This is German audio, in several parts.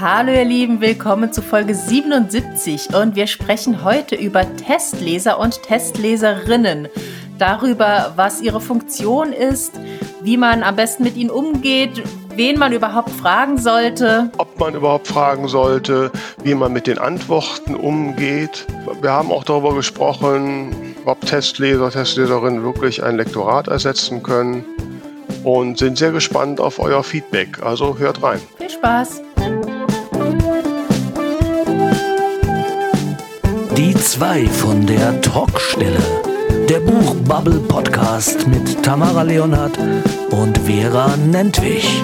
Hallo ihr Lieben, willkommen zu Folge 77 und wir sprechen heute über Testleser und Testleserinnen, darüber, was ihre Funktion ist, wie man am besten mit ihnen umgeht, wen man überhaupt fragen sollte. Ob man überhaupt fragen sollte, wie man mit den Antworten umgeht. Wir haben auch darüber gesprochen, ob Testleser, Testleserinnen wirklich ein Lektorat ersetzen können und sind sehr gespannt auf euer Feedback. Also hört rein. Viel Spaß! Die zwei von der Talkstelle. Der Buchbubble Podcast mit Tamara Leonhardt und Vera Nentwich.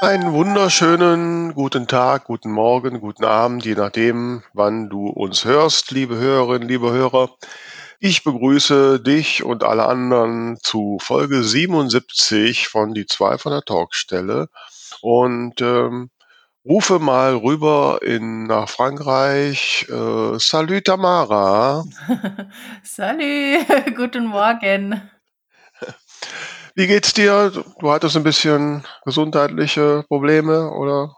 Einen wunderschönen guten Tag, guten Morgen, guten Abend, je nachdem, wann du uns hörst, liebe Hörerinnen, liebe Hörer. Ich begrüße dich und alle anderen zu Folge 77 von Die zwei von der Talkstelle und ähm, rufe mal rüber in, nach Frankreich. Äh, salut Tamara. salut, guten Morgen. Wie geht's dir? Du hattest ein bisschen gesundheitliche Probleme, oder?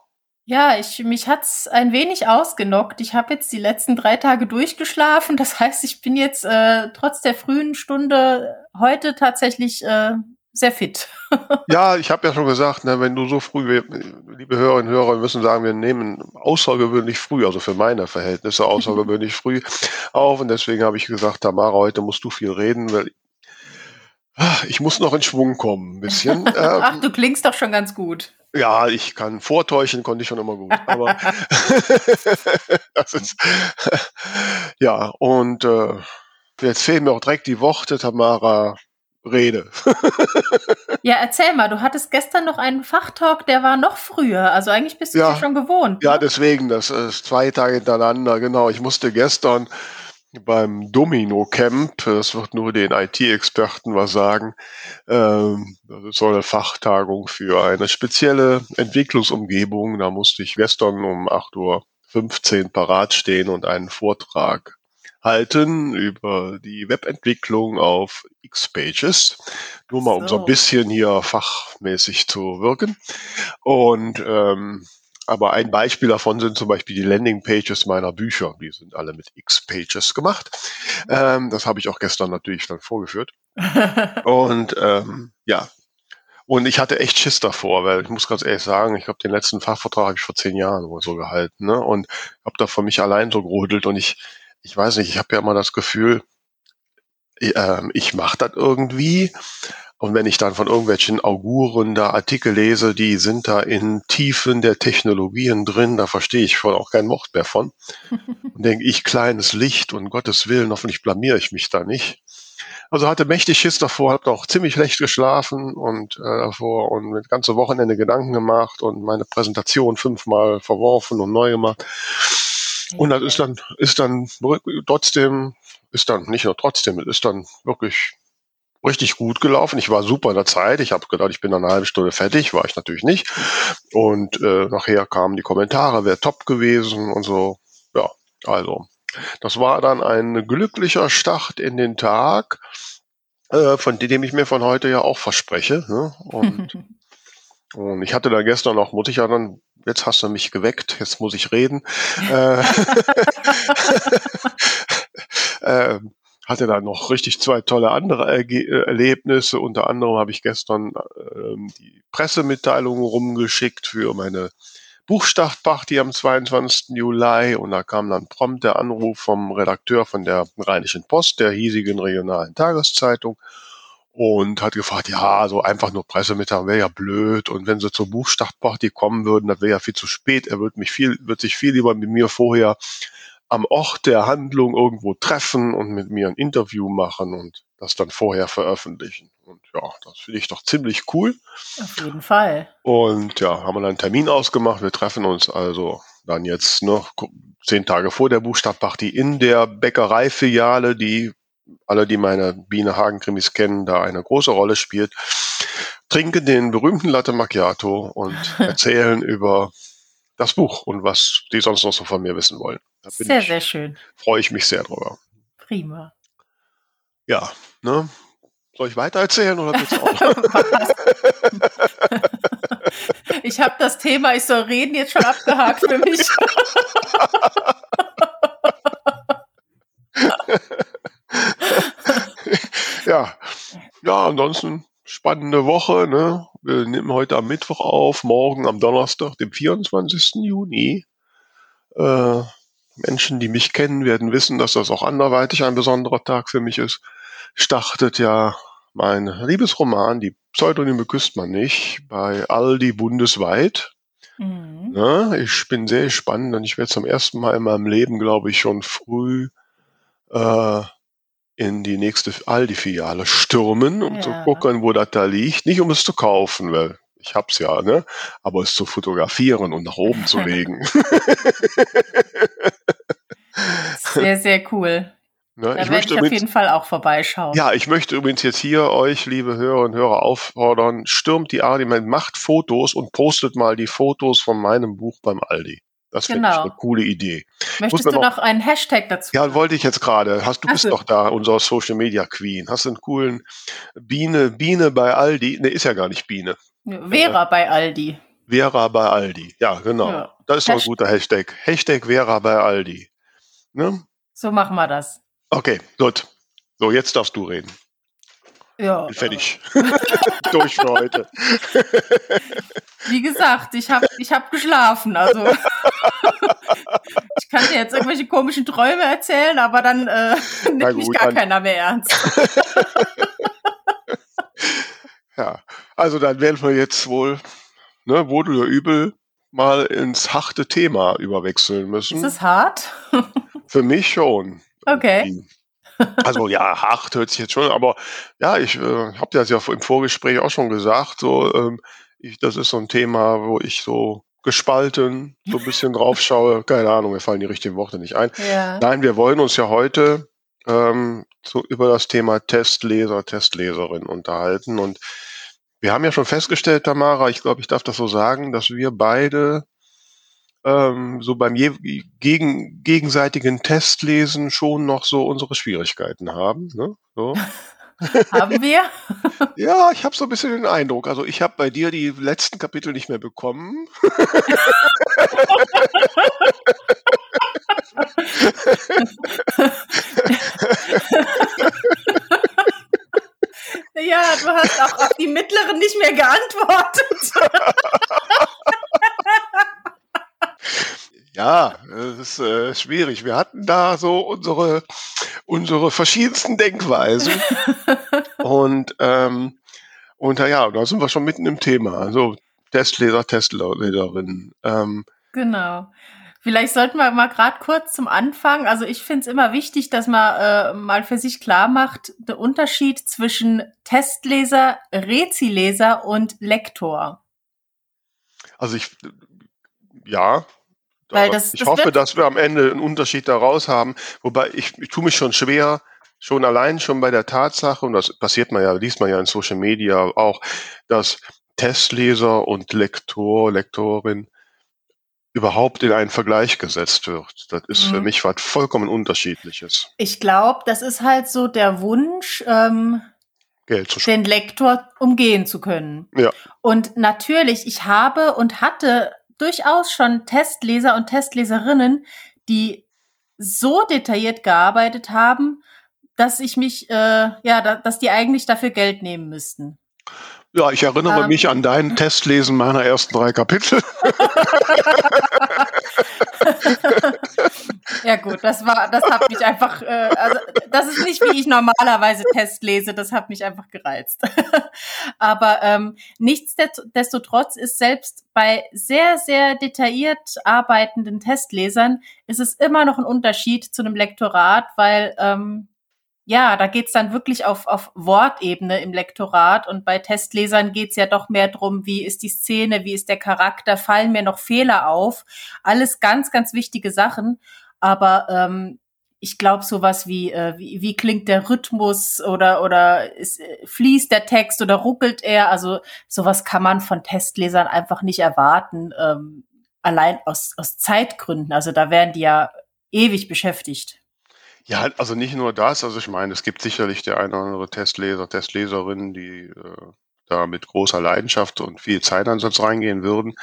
Ja, ich, mich hat's ein wenig ausgenockt. Ich habe jetzt die letzten drei Tage durchgeschlafen. Das heißt, ich bin jetzt äh, trotz der frühen Stunde heute tatsächlich äh, sehr fit. ja, ich habe ja schon gesagt, ne, wenn du so früh, wir, liebe Hörerinnen und Hörer, müssen sagen, wir nehmen außergewöhnlich früh, also für meine Verhältnisse außergewöhnlich früh auf. Und deswegen habe ich gesagt, Tamara, heute musst du viel reden, weil ich muss noch in Schwung kommen, ein bisschen. Ach, du klingst doch schon ganz gut. Ja, ich kann vortäuschen, konnte ich schon immer gut. Aber das ist ja und äh, jetzt fehlen mir auch direkt die Worte, Tamara. Rede. ja, erzähl mal, du hattest gestern noch einen Fachtalk, der war noch früher. Also eigentlich bist du ja, schon gewohnt. Ja, ne? deswegen, das ist zwei Tage hintereinander. Genau, ich musste gestern beim Domino Camp, das wird nur den IT-Experten was sagen, ähm, das soll eine Fachtagung für eine spezielle Entwicklungsumgebung. Da musste ich gestern um 8.15 Uhr parat stehen und einen Vortrag halten über die Webentwicklung auf X-Pages. Nur mal, um so ein bisschen hier fachmäßig zu wirken. Und ähm, aber ein Beispiel davon sind zum Beispiel die Landingpages meiner Bücher. Die sind alle mit X-Pages gemacht. Ähm, das habe ich auch gestern natürlich dann vorgeführt. Und ähm, ja, und ich hatte echt Schiss davor, weil ich muss ganz ehrlich sagen, ich habe den letzten Fachvertrag habe ich vor zehn Jahren oder so gehalten, ne? Und habe da für mich allein so gerodelt und ich, ich weiß nicht, ich habe ja immer das Gefühl, ich, äh, ich mache das irgendwie und wenn ich dann von irgendwelchen Auguren da Artikel lese, die sind da in Tiefen der Technologien drin, da verstehe ich voll auch kein Wort mehr von. Und denke ich, kleines Licht und Gottes Willen, hoffentlich blamiere ich mich da nicht. Also hatte mächtig Schiss davor, habe auch ziemlich schlecht geschlafen und äh, davor und mit ganze Wochenende Gedanken gemacht und meine Präsentation fünfmal verworfen und neu gemacht. Und das ist dann, ist dann trotzdem, ist dann nicht nur trotzdem, ist dann wirklich richtig gut gelaufen. Ich war super in der Zeit. Ich habe gedacht, ich bin eine halbe Stunde fertig, war ich natürlich nicht. Und äh, nachher kamen die Kommentare, wäre top gewesen und so. Ja, also das war dann ein glücklicher Start in den Tag, äh, von dem ich mir von heute ja auch verspreche. Ne? Und, und ich hatte da gestern noch, muss ich ja dann, jetzt hast du mich geweckt, jetzt muss ich reden. äh, äh, hatte da noch richtig zwei tolle andere Erge äh, Erlebnisse. Unter anderem habe ich gestern ähm, die Pressemitteilung rumgeschickt für meine Buchstartparty am 22. Juli und da kam dann prompt der Anruf vom Redakteur von der Rheinischen Post, der hiesigen regionalen Tageszeitung und hat gefragt, ja, so einfach nur Pressemitteilung wäre ja blöd und wenn sie zur Buchstartparty kommen würden, das wäre ja viel zu spät. Er wird mich viel, wird sich viel lieber mit mir vorher am Ort der Handlung irgendwo treffen und mit mir ein Interview machen und das dann vorher veröffentlichen. Und ja, das finde ich doch ziemlich cool. Auf jeden Fall. Und ja, haben wir dann einen Termin ausgemacht. Wir treffen uns also dann jetzt noch zehn Tage vor der Buchstabparty in der Bäckereifiliale, die alle, die meine Biene Hagen Krimis kennen, da eine große Rolle spielt, trinken den berühmten Latte Macchiato und erzählen über das Buch und was die sonst noch so von mir wissen wollen. sehr, ich, sehr schön. Freue ich mich sehr drüber. Prima. Ja, ne? Soll ich weiter erzählen oder willst du auch? ich habe das Thema, ich soll reden, jetzt schon abgehakt für mich. ja. Ja, ansonsten spannende Woche. Ne? Wir nehmen heute am Mittwoch auf, morgen am Donnerstag, dem 24. Juni. Äh, Menschen, die mich kennen, werden wissen, dass das auch anderweitig ein besonderer Tag für mich ist. Startet ja mein Liebesroman, die Pseudonyme küsst man nicht, bei Aldi bundesweit. Mhm. Ja, ich bin sehr gespannt und ich werde zum ersten Mal in meinem Leben, glaube ich, schon früh äh, in die nächste Aldi-Filiale stürmen, um ja. zu gucken, wo das da liegt. Nicht um es zu kaufen, weil ich hab's ja, ne? Aber es zu fotografieren und nach oben zu legen. sehr, sehr cool. Ne, da ich werde ich auf jeden Fall auch vorbeischauen. Ja, ich möchte übrigens jetzt hier euch, liebe Hörer und Hörer, auffordern, stürmt die Aldi, macht Fotos und postet mal die Fotos von meinem Buch beim Aldi. Das genau. finde ich eine coole Idee. Möchtest du noch, noch einen Hashtag dazu? Ja, wollte ich jetzt gerade. Hast du bist doch da, unser Social Media Queen. Hast du einen coolen Biene, Biene bei Aldi? Ne, ist ja gar nicht Biene. Vera äh, bei Aldi. Vera bei Aldi. Ja, genau. Ja. Das ist doch ein guter Hashtag. Hashtag Vera bei Aldi. Ne? So machen wir das. Okay, gut. So, jetzt darfst du reden. Ja. Fertig. Durch für heute. Wie gesagt, ich habe ich hab geschlafen. Also ich kann dir jetzt irgendwelche komischen Träume erzählen, aber dann äh, nimmt mich gar dann. keiner mehr ernst. ja, also dann werden wir jetzt wohl, ne, wohl oder übel, mal ins harte Thema überwechseln müssen. Ist es hart? Für mich schon. Okay. Also ja, hart hört sich jetzt schon, aber ja, ich äh, habe das ja im Vorgespräch auch schon gesagt. So, ähm, ich, das ist so ein Thema, wo ich so gespalten so ein bisschen drauf schaue. Keine Ahnung, mir fallen die richtigen Worte nicht ein. Ja. Nein, wir wollen uns ja heute ähm, so über das Thema Testleser, Testleserin unterhalten. Und wir haben ja schon festgestellt, Tamara, ich glaube, ich darf das so sagen, dass wir beide ähm, so beim je, gegen, gegenseitigen Testlesen schon noch so unsere Schwierigkeiten haben. Ne? So. haben wir? ja, ich habe so ein bisschen den Eindruck. Also ich habe bei dir die letzten Kapitel nicht mehr bekommen. ja, du hast auch auf die mittleren nicht mehr geantwortet. Ja, es ist äh, schwierig. Wir hatten da so unsere, unsere verschiedensten Denkweisen. und, ähm, und ja, da sind wir schon mitten im Thema. Also Testleser, Testleserinnen. Ähm, genau. Vielleicht sollten wir mal gerade kurz zum Anfang. Also ich finde es immer wichtig, dass man äh, mal für sich klar macht, der Unterschied zwischen Testleser, Rezileser und Lektor. Also ich, ja, weil das, ich das hoffe, dass wir am Ende einen Unterschied daraus haben. Wobei ich, ich tue mich schon schwer, schon allein schon bei der Tatsache, und das passiert man ja, liest man ja in Social Media auch, dass Testleser und Lektor, Lektorin überhaupt in einen Vergleich gesetzt wird. Das ist mhm. für mich was vollkommen Unterschiedliches. Ich glaube, das ist halt so der Wunsch, ähm, Geld zu den Lektor umgehen zu können. Ja. Und natürlich, ich habe und hatte durchaus schon Testleser und Testleserinnen, die so detailliert gearbeitet haben, dass ich mich, äh, ja, da, dass die eigentlich dafür Geld nehmen müssten. Ja, ich erinnere ähm, mich an dein Testlesen meiner ersten drei Kapitel. ja gut, das war, das hat mich einfach, äh, also das ist nicht wie ich normalerweise Test lese, das hat mich einfach gereizt. Aber ähm, nichtsdestotrotz ist selbst bei sehr, sehr detailliert arbeitenden Testlesern ist es immer noch ein Unterschied zu einem Lektorat, weil ähm, ja, da geht's dann wirklich auf, auf Wortebene im Lektorat und bei Testlesern geht's ja doch mehr drum, wie ist die Szene, wie ist der Charakter, fallen mir noch Fehler auf. Alles ganz, ganz wichtige Sachen. Aber ähm, ich glaube, sowas wie, äh, wie, wie klingt der Rhythmus oder, oder ist, äh, fließt der Text oder ruckelt er? Also sowas kann man von Testlesern einfach nicht erwarten, ähm, allein aus, aus Zeitgründen. Also da werden die ja ewig beschäftigt. Ja, also nicht nur das, also ich meine, es gibt sicherlich der eine oder andere Testleser, Testleserin, die äh, da mit großer Leidenschaft und viel Zeitansatz reingehen würden.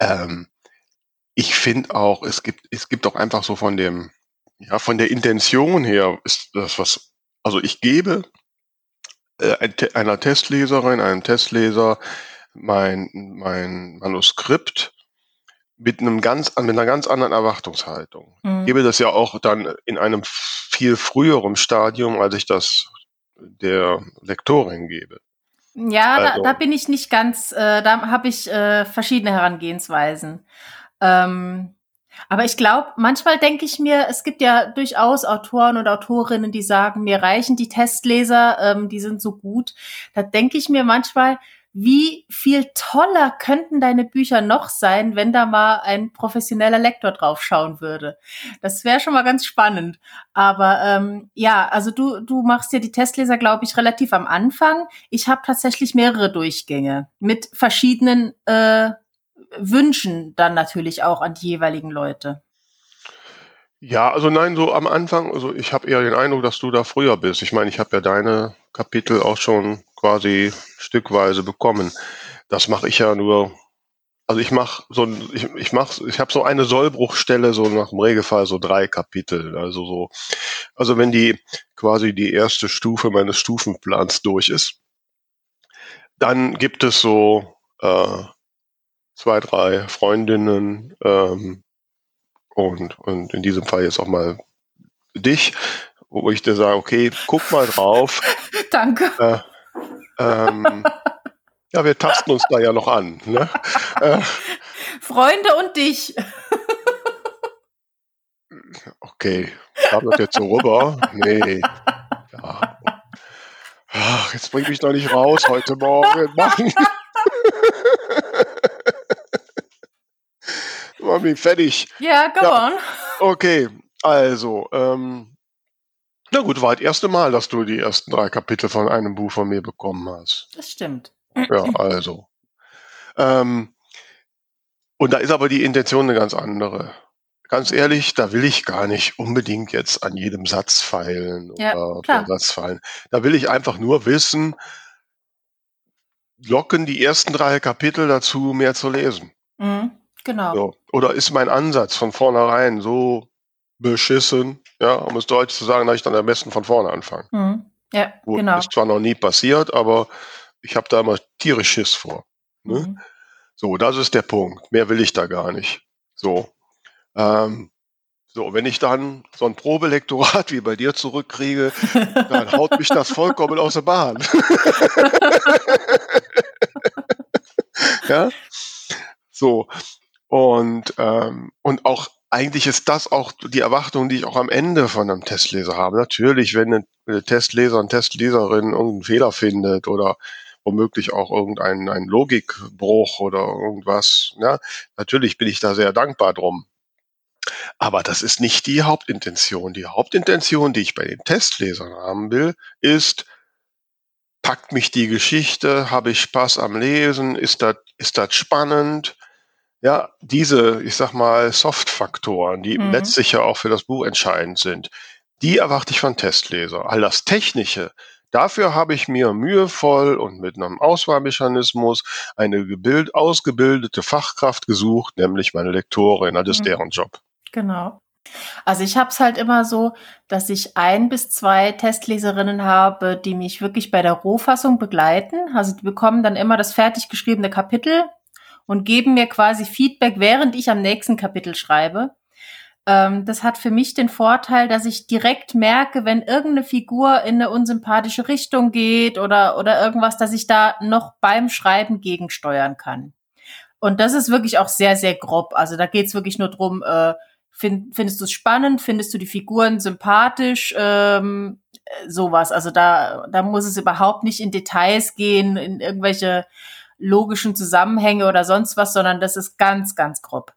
Ähm, ich finde auch, es gibt, es gibt auch einfach so von dem, ja, von der Intention her ist das was, also ich gebe äh, einer Testleserin, einem Testleser mein, mein Manuskript mit einem ganz, mit einer ganz anderen Erwartungshaltung. Mhm. Ich gebe das ja auch dann in einem viel früheren Stadium, als ich das der Lektorin gebe. Ja, also. da, da bin ich nicht ganz, äh, da habe ich äh, verschiedene Herangehensweisen. Ähm, aber ich glaube, manchmal denke ich mir, es gibt ja durchaus Autoren und Autorinnen, die sagen, mir reichen die Testleser, ähm, die sind so gut. Da denke ich mir manchmal, wie viel toller könnten deine Bücher noch sein, wenn da mal ein professioneller Lektor draufschauen würde. Das wäre schon mal ganz spannend. Aber ähm, ja, also du, du machst ja die Testleser, glaube ich, relativ am Anfang. Ich habe tatsächlich mehrere Durchgänge mit verschiedenen äh, Wünschen dann natürlich auch an die jeweiligen Leute. Ja, also nein, so am Anfang, also ich habe eher den Eindruck, dass du da früher bist. Ich meine, ich habe ja deine Kapitel auch schon quasi stückweise bekommen. Das mache ich ja nur, also ich mache so ich, ich mache, ich habe so eine Sollbruchstelle, so nach dem Regelfall so drei Kapitel. Also so, also wenn die quasi die erste Stufe meines Stufenplans durch ist, dann gibt es so äh, zwei, drei Freundinnen, ähm, und, und in diesem Fall jetzt auch mal dich, wo ich dir sage, okay, guck mal drauf. Danke. Äh, ähm, ja, wir tasten uns da ja noch an. Ne? Äh, Freunde und dich. okay, kam das jetzt so rüber? Nee. Ja. Ach, jetzt bring mich doch nicht raus heute Morgen. Mann. Mach mich fertig. Ja, go ja. on. Okay, also, ähm, na gut, war das erste Mal, dass du die ersten drei Kapitel von einem Buch von mir bekommen hast. Das stimmt. Ja, also. Ähm, und da ist aber die Intention eine ganz andere. Ganz ehrlich, da will ich gar nicht unbedingt jetzt an jedem Satz feilen ja, oder Satz feilen. Da will ich einfach nur wissen, locken die ersten drei Kapitel dazu, mehr zu lesen. Mhm. Genau. So. Oder ist mein Ansatz von vornherein so beschissen, ja, um es deutlich zu sagen, dass ich dann am besten von vorne anfange. Mhm. Ja, Wo, genau. Ist zwar noch nie passiert, aber ich habe da immer tierisch Schiss vor. Ne? Mhm. So, das ist der Punkt. Mehr will ich da gar nicht. So. Ähm, so, wenn ich dann so ein Probelektorat wie bei dir zurückkriege, dann haut mich das vollkommen aus der Bahn. ja? So. Und, ähm, und auch eigentlich ist das auch die Erwartung, die ich auch am Ende von einem Testleser habe. Natürlich, wenn ein Testleser, und Testleserin irgendeinen Fehler findet oder womöglich auch irgendeinen einen Logikbruch oder irgendwas, ja, natürlich bin ich da sehr dankbar drum. Aber das ist nicht die Hauptintention. Die Hauptintention, die ich bei den Testlesern haben will, ist, packt mich die Geschichte, habe ich Spaß am Lesen, ist das, ist das spannend, ja, diese, ich sag mal, Soft-Faktoren, die mhm. letztlich ja auch für das Buch entscheidend sind, die erwarte ich von Testleser. All das Technische, dafür habe ich mir mühevoll und mit einem Auswahlmechanismus eine gebild, ausgebildete Fachkraft gesucht, nämlich meine Lektorin. Das ist mhm. deren Job. Genau. Also ich habe es halt immer so, dass ich ein bis zwei Testleserinnen habe, die mich wirklich bei der Rohfassung begleiten. Also die bekommen dann immer das fertig geschriebene Kapitel und geben mir quasi Feedback, während ich am nächsten Kapitel schreibe. Ähm, das hat für mich den Vorteil, dass ich direkt merke, wenn irgendeine Figur in eine unsympathische Richtung geht oder, oder irgendwas, dass ich da noch beim Schreiben gegensteuern kann. Und das ist wirklich auch sehr, sehr grob. Also da geht's wirklich nur drum, äh, find, findest du es spannend, findest du die Figuren sympathisch, ähm, sowas. Also da, da muss es überhaupt nicht in Details gehen, in irgendwelche logischen Zusammenhänge oder sonst was, sondern das ist ganz, ganz grob.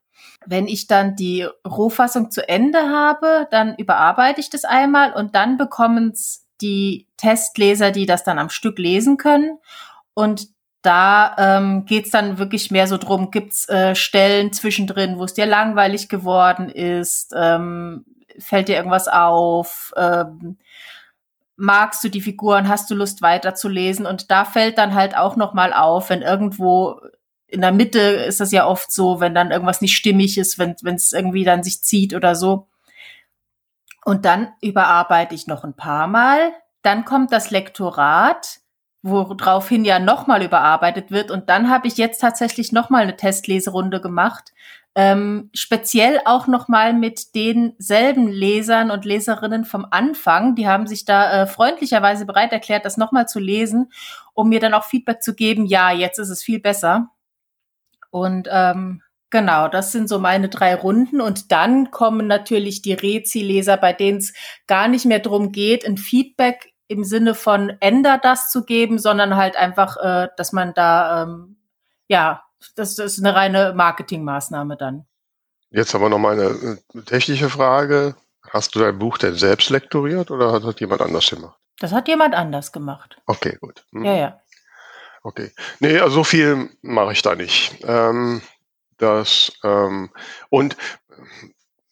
Wenn ich dann die Rohfassung zu Ende habe, dann überarbeite ich das einmal und dann bekommen es die Testleser, die das dann am Stück lesen können. Und da ähm, geht es dann wirklich mehr so drum, gibt's äh, Stellen zwischendrin, wo es dir langweilig geworden ist, ähm, fällt dir irgendwas auf? Ähm, magst du die Figuren? Hast du Lust weiterzulesen? Und da fällt dann halt auch noch mal auf, wenn irgendwo in der Mitte ist das ja oft so, wenn dann irgendwas nicht stimmig ist, wenn es irgendwie dann sich zieht oder so. Und dann überarbeite ich noch ein paar Mal. Dann kommt das Lektorat woraufhin ja nochmal überarbeitet wird. Und dann habe ich jetzt tatsächlich nochmal eine Testleserunde gemacht. Ähm, speziell auch nochmal mit denselben Lesern und Leserinnen vom Anfang. Die haben sich da äh, freundlicherweise bereit erklärt, das nochmal zu lesen, um mir dann auch Feedback zu geben, ja, jetzt ist es viel besser. Und ähm, genau, das sind so meine drei Runden. Und dann kommen natürlich die Rezi-Leser, bei denen es gar nicht mehr drum geht, ein Feedback im Sinne von änder das zu geben, sondern halt einfach, äh, dass man da, ähm, ja, das, das ist eine reine Marketingmaßnahme dann. Jetzt aber noch mal eine äh, technische Frage. Hast du dein Buch denn selbst lektoriert oder hat das jemand anders gemacht? Das hat jemand anders gemacht. Okay, gut. Hm. Ja, ja. Okay. Nee, also so viel mache ich da nicht. Ähm, das, ähm, und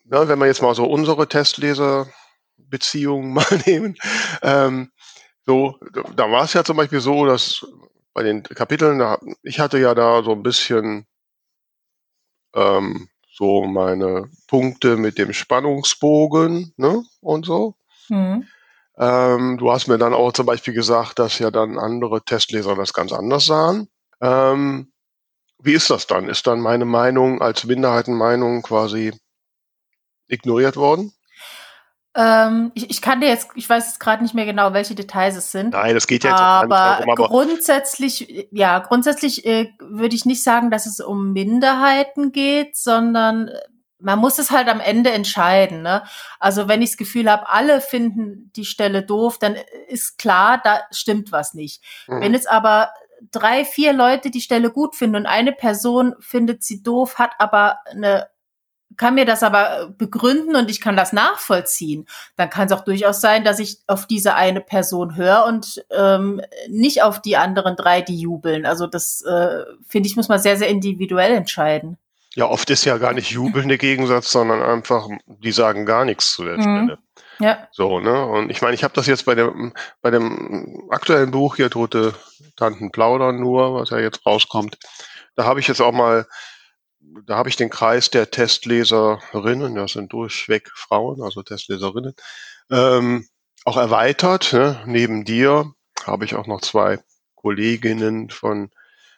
na, wenn wir jetzt mal so unsere Testleser Beziehungen mal nehmen. Ähm, so, da war es ja zum Beispiel so, dass bei den Kapiteln, da, ich hatte ja da so ein bisschen ähm, so meine Punkte mit dem Spannungsbogen ne, und so. Mhm. Ähm, du hast mir dann auch zum Beispiel gesagt, dass ja dann andere Testleser das ganz anders sahen. Ähm, wie ist das dann? Ist dann meine Meinung als Minderheitenmeinung quasi ignoriert worden? Ähm, ich, ich kann dir jetzt, ich weiß jetzt gerade nicht mehr genau, welche Details es sind. Nein, das geht ja jetzt aber, darum, aber grundsätzlich, ja, grundsätzlich äh, würde ich nicht sagen, dass es um Minderheiten geht, sondern äh, man muss es halt am Ende entscheiden. Ne? Also wenn ich das Gefühl habe, alle finden die Stelle doof, dann ist klar, da stimmt was nicht. Mhm. Wenn jetzt aber drei, vier Leute die Stelle gut finden und eine Person findet sie doof, hat aber eine kann mir das aber begründen und ich kann das nachvollziehen, dann kann es auch durchaus sein, dass ich auf diese eine Person höre und ähm, nicht auf die anderen drei, die jubeln. Also das äh, finde ich, muss man sehr, sehr individuell entscheiden. Ja, oft ist ja gar nicht jubeln der Gegensatz, sondern einfach, die sagen gar nichts zu der mhm. Stelle. Ja. So, ne? Und ich meine, ich habe das jetzt bei dem, bei dem aktuellen Buch hier, Tote Tanten plaudern nur, was ja jetzt rauskommt, da habe ich jetzt auch mal da habe ich den Kreis der Testleserinnen, das sind durchweg Frauen, also Testleserinnen, ähm, auch erweitert. Ne? Neben dir habe ich auch noch zwei Kolleginnen von,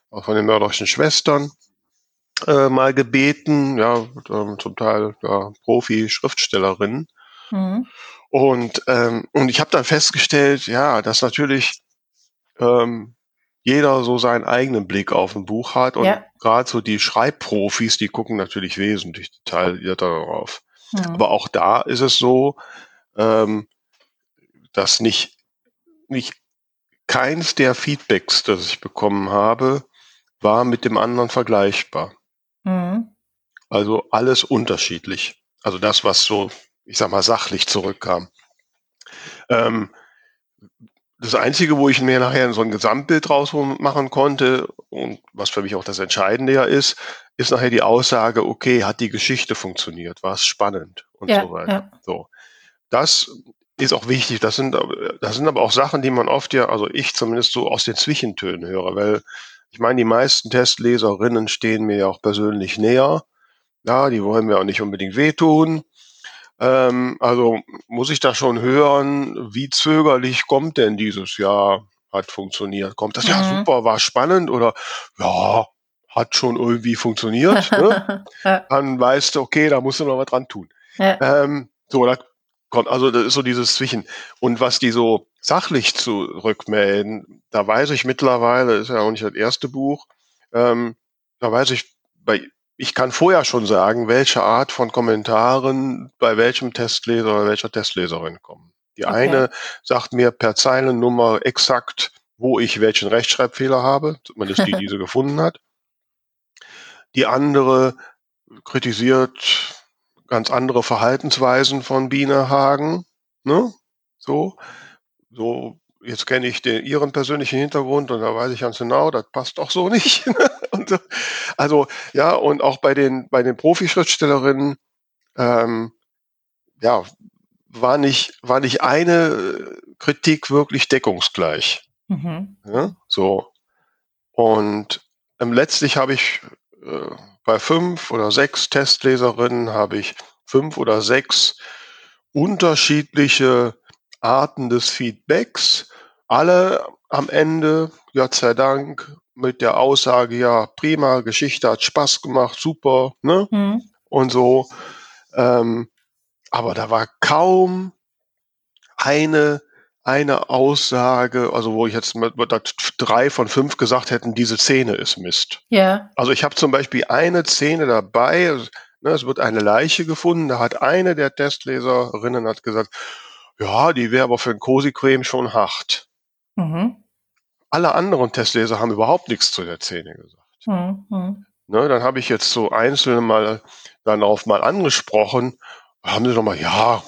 auch von den mörderischen Schwestern äh, mal gebeten, ja, ähm, zum Teil ja, Profi-Schriftstellerinnen. Mhm. Und, ähm, und ich habe dann festgestellt, ja, dass natürlich ähm, jeder so seinen eigenen Blick auf ein Buch hat und ja. gerade so die Schreibprofis, die gucken natürlich wesentlich detaillierter darauf. Ja. Aber auch da ist es so, ähm, dass nicht, nicht keins der Feedbacks, das ich bekommen habe, war mit dem anderen vergleichbar. Mhm. Also alles unterschiedlich. Also das, was so, ich sag mal, sachlich zurückkam. Ähm, das Einzige, wo ich mir nachher so ein Gesamtbild draus machen konnte und was für mich auch das Entscheidende ja ist, ist nachher die Aussage, okay, hat die Geschichte funktioniert, war es spannend und ja, so weiter. Ja. So. Das ist auch wichtig. Das sind, das sind aber auch Sachen, die man oft ja, also ich zumindest so aus den Zwischentönen höre, weil ich meine, die meisten Testleserinnen stehen mir ja auch persönlich näher. Ja, die wollen mir auch nicht unbedingt wehtun. Ähm, also muss ich da schon hören, wie zögerlich kommt denn dieses Jahr? Hat funktioniert. Kommt das mhm. ja super, war spannend oder ja, hat schon irgendwie funktioniert. Ne? Dann weißt du, okay, da musst du noch was dran tun. Ja. Ähm, so, da kommt, also das ist so dieses Zwischen. Und was die so sachlich zurückmelden, da weiß ich mittlerweile, ist ja auch nicht das erste Buch, ähm, da weiß ich bei ich kann vorher schon sagen, welche Art von Kommentaren bei welchem Testleser oder welcher Testleserin kommen. Die okay. eine sagt mir per Zeilennummer exakt, wo ich welchen Rechtschreibfehler habe, zumindest die, die sie gefunden hat. Die andere kritisiert ganz andere Verhaltensweisen von Biene Hagen. Ne? So, so jetzt kenne ich den, ihren persönlichen Hintergrund und da weiß ich ganz genau, das passt doch so nicht. und, also ja, und auch bei den, bei den Profi-Schriftstellerinnen, ähm, ja, war nicht, war nicht eine Kritik wirklich deckungsgleich. Mhm. Ja, so. Und ähm, letztlich habe ich äh, bei fünf oder sechs Testleserinnen habe ich fünf oder sechs unterschiedliche Arten des Feedbacks. Alle am Ende, Gott sei Dank, mit der Aussage, ja, prima, Geschichte hat Spaß gemacht, super, ne? Mhm. Und so. Ähm, aber da war kaum eine, eine Aussage, also wo ich jetzt mit, mit drei von fünf gesagt hätten, diese Szene ist Mist. Ja. Also ich habe zum Beispiel eine Szene dabei, also, ne, es wird eine Leiche gefunden, da hat eine der Testleserinnen hat gesagt, ja, die wäre aber für ein Cosi-Creme schon hart. Mhm. Alle anderen Testleser haben überhaupt nichts zu der Szene gesagt. Mhm. Ne, dann habe ich jetzt so einzelne mal darauf mal angesprochen, haben sie nochmal, ja,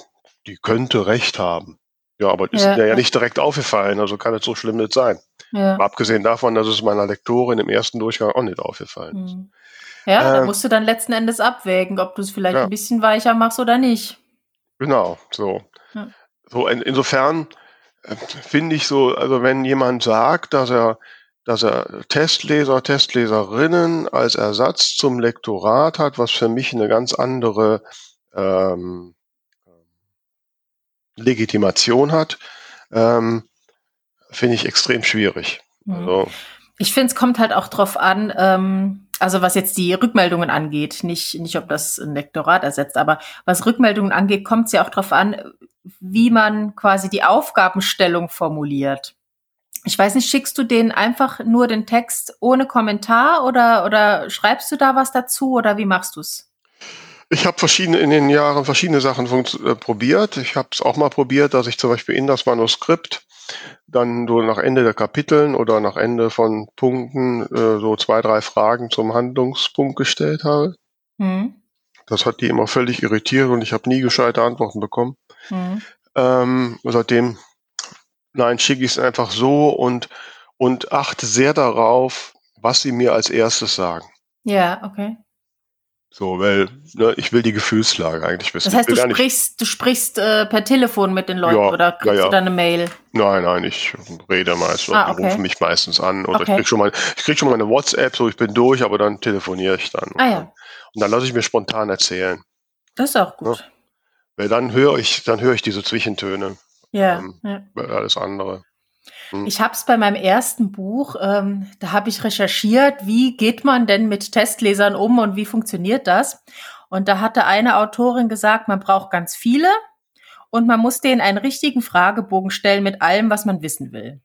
die könnte recht haben. Ja, aber ist ja, mir ja nicht direkt aufgefallen, also kann es so schlimm nicht sein. Ja. Abgesehen davon, dass es meiner Lektorin im ersten Durchgang auch nicht aufgefallen ist. Mhm. Ja, äh, da musst du dann letzten Endes abwägen, ob du es vielleicht ja. ein bisschen weicher machst oder nicht. Genau, so. Ja. So in, insofern finde ich so, also wenn jemand sagt, dass er, dass er Testleser, Testleserinnen als Ersatz zum Lektorat hat, was für mich eine ganz andere ähm, Legitimation hat, ähm, finde ich extrem schwierig. Mhm. Also, ich finde, es kommt halt auch drauf an, ähm, also was jetzt die Rückmeldungen angeht, nicht, nicht ob das ein Lektorat ersetzt, aber was Rückmeldungen angeht, kommt es ja auch drauf an, wie man quasi die Aufgabenstellung formuliert. Ich weiß nicht, schickst du denen einfach nur den Text ohne Kommentar oder, oder schreibst du da was dazu oder wie machst du es? Ich habe verschiedene in den Jahren verschiedene Sachen äh, probiert. Ich habe es auch mal probiert, dass ich zum Beispiel in das Manuskript dann so nach Ende der Kapiteln oder nach Ende von Punkten äh, so zwei, drei Fragen zum Handlungspunkt gestellt habe. Mhm. Das hat die immer völlig irritiert und ich habe nie gescheite Antworten bekommen. Mhm. Ähm, seitdem, nein, schicke ich es einfach so und, und achte sehr darauf, was sie mir als erstes sagen. Ja, okay. So, weil ne, ich will die Gefühlslage eigentlich wissen. Das heißt, du sprichst, du sprichst äh, per Telefon mit den Leuten ja, oder kriegst ja, ja. du dann eine Mail? Nein, nein, ich rede meistens. Ah, okay. Die rufen mich meistens an oder okay. ich krieg schon mal, ich krieg schon mal eine WhatsApp, so ich bin durch, aber dann telefoniere ich dann. Ah, ja. Und dann lasse ich mir spontan erzählen. Das ist auch gut. Weil dann höre ich, dann höre ich diese Zwischentöne. Ja. Ähm, ja. Alles andere. Hm. Ich habe es bei meinem ersten Buch, ähm, da habe ich recherchiert, wie geht man denn mit Testlesern um und wie funktioniert das? Und da hatte eine Autorin gesagt, man braucht ganz viele und man muss denen einen richtigen Fragebogen stellen mit allem, was man wissen will.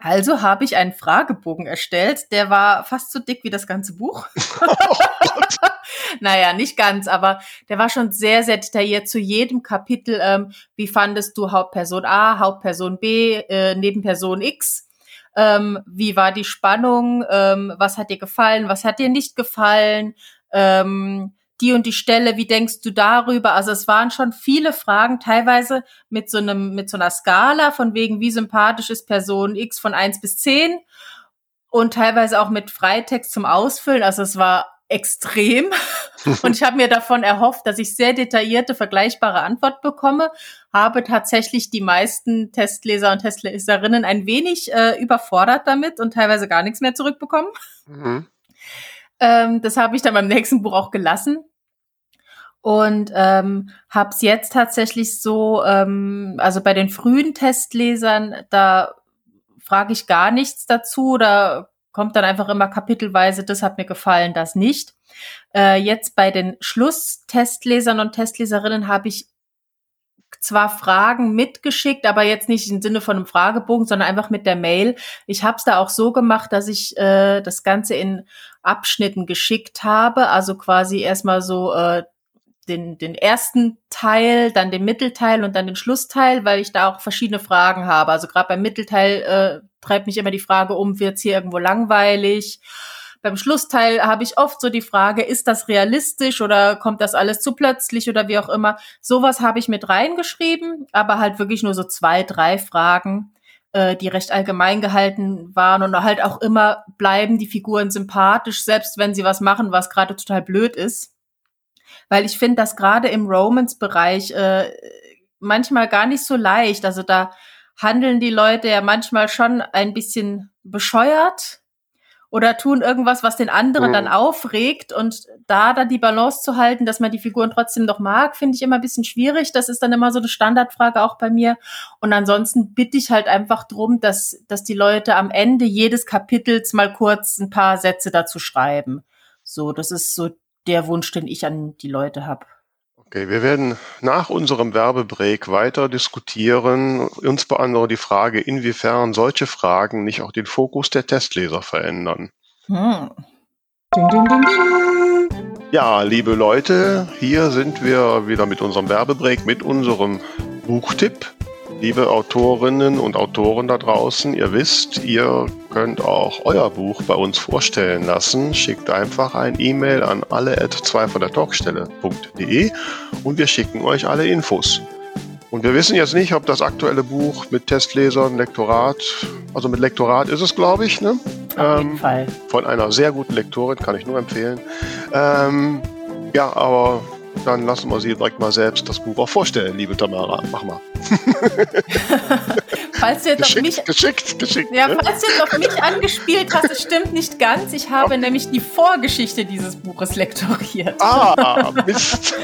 Also habe ich einen Fragebogen erstellt, der war fast so dick wie das ganze Buch. Oh naja, nicht ganz, aber der war schon sehr, sehr detailliert zu jedem Kapitel. Ähm, wie fandest du Hauptperson A, Hauptperson B, äh, Nebenperson X? Ähm, wie war die Spannung? Ähm, was hat dir gefallen? Was hat dir nicht gefallen? Ähm, die und die Stelle, wie denkst du darüber? Also es waren schon viele Fragen, teilweise mit so einem, mit so einer Skala von wegen, wie sympathisch ist Person X von eins bis zehn und teilweise auch mit Freitext zum Ausfüllen. Also es war extrem. Und ich habe mir davon erhofft, dass ich sehr detaillierte, vergleichbare Antwort bekomme. Habe tatsächlich die meisten Testleser und Testleserinnen ein wenig äh, überfordert damit und teilweise gar nichts mehr zurückbekommen. Mhm. Ähm, das habe ich dann beim nächsten Buch auch gelassen. Und ähm, habe es jetzt tatsächlich so, ähm, also bei den frühen Testlesern, da frage ich gar nichts dazu oder kommt dann einfach immer kapitelweise, das hat mir gefallen, das nicht. Äh, jetzt bei den Schlusstestlesern und Testleserinnen habe ich zwar Fragen mitgeschickt, aber jetzt nicht im Sinne von einem Fragebogen, sondern einfach mit der Mail. Ich habe es da auch so gemacht, dass ich äh, das Ganze in Abschnitten geschickt habe, also quasi erstmal so äh, den, den ersten Teil, dann den Mittelteil und dann den Schlussteil, weil ich da auch verschiedene Fragen habe. Also gerade beim Mittelteil äh, treibt mich immer die Frage um, wird's hier irgendwo langweilig? Beim Schlussteil habe ich oft so die Frage, ist das realistisch oder kommt das alles zu plötzlich oder wie auch immer. Sowas habe ich mit reingeschrieben, aber halt wirklich nur so zwei, drei Fragen, äh, die recht allgemein gehalten waren und halt auch immer bleiben die Figuren sympathisch, selbst wenn sie was machen, was gerade total blöd ist. Weil ich finde, dass gerade im Romance-Bereich äh, manchmal gar nicht so leicht. Also da handeln die Leute ja manchmal schon ein bisschen bescheuert oder tun irgendwas, was den anderen mhm. dann aufregt und da dann die Balance zu halten, dass man die Figuren trotzdem noch mag, finde ich immer ein bisschen schwierig. Das ist dann immer so eine Standardfrage auch bei mir. Und ansonsten bitte ich halt einfach drum, dass, dass die Leute am Ende jedes Kapitels mal kurz ein paar Sätze dazu schreiben. So, das ist so der Wunsch, den ich an die Leute habe. Okay, wir werden nach unserem Werbebreak weiter diskutieren, insbesondere die Frage, inwiefern solche Fragen nicht auch den Fokus der Testleser verändern. Hm. Ding, ding, ding, ja, liebe Leute, hier sind wir wieder mit unserem Werbebreak, mit unserem Buchtipp. Liebe Autorinnen und Autoren da draußen, ihr wisst, ihr könnt auch euer Buch bei uns vorstellen lassen. Schickt einfach ein E-Mail an alle at 2 von der Talkstelle.de und wir schicken euch alle Infos. Und wir wissen jetzt nicht, ob das aktuelle Buch mit Testlesern, Lektorat, also mit Lektorat ist es, glaube ich, ne? Auf jeden ähm, Fall. Von einer sehr guten Lektorin, kann ich nur empfehlen. Ähm, ja, aber dann lassen wir Sie direkt mal selbst das Buch auch vorstellen, liebe Tamara. Mach mal. falls du jetzt geschickt, auf mich, geschickt, geschickt. Ja, ne? falls du jetzt auf mich angespielt hast, es stimmt nicht ganz. Ich habe okay. nämlich die Vorgeschichte dieses Buches lektoriert. Ah, Mist.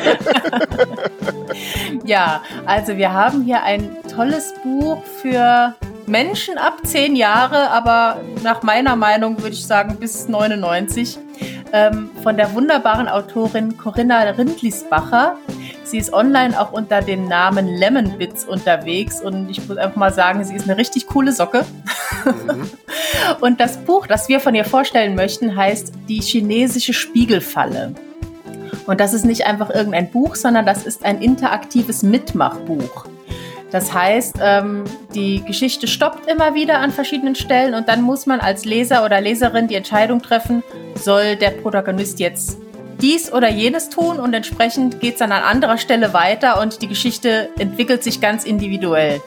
ja, also wir haben hier ein tolles Buch für Menschen ab zehn Jahre, aber nach meiner Meinung würde ich sagen bis 99 ähm, von der wunderbaren Autorin Corinna Rindlisbacher. Sie ist online auch unter dem Namen Lemon Bits unterwegs und ich muss einfach mal sagen, sie ist eine richtig coole Socke. Mhm. und das Buch, das wir von ihr vorstellen möchten, heißt Die chinesische Spiegelfalle. Und das ist nicht einfach irgendein Buch, sondern das ist ein interaktives Mitmachbuch. Das heißt, ähm, die Geschichte stoppt immer wieder an verschiedenen Stellen und dann muss man als Leser oder Leserin die Entscheidung treffen, soll der Protagonist jetzt dies oder jenes tun und entsprechend geht es dann an anderer Stelle weiter und die Geschichte entwickelt sich ganz individuell.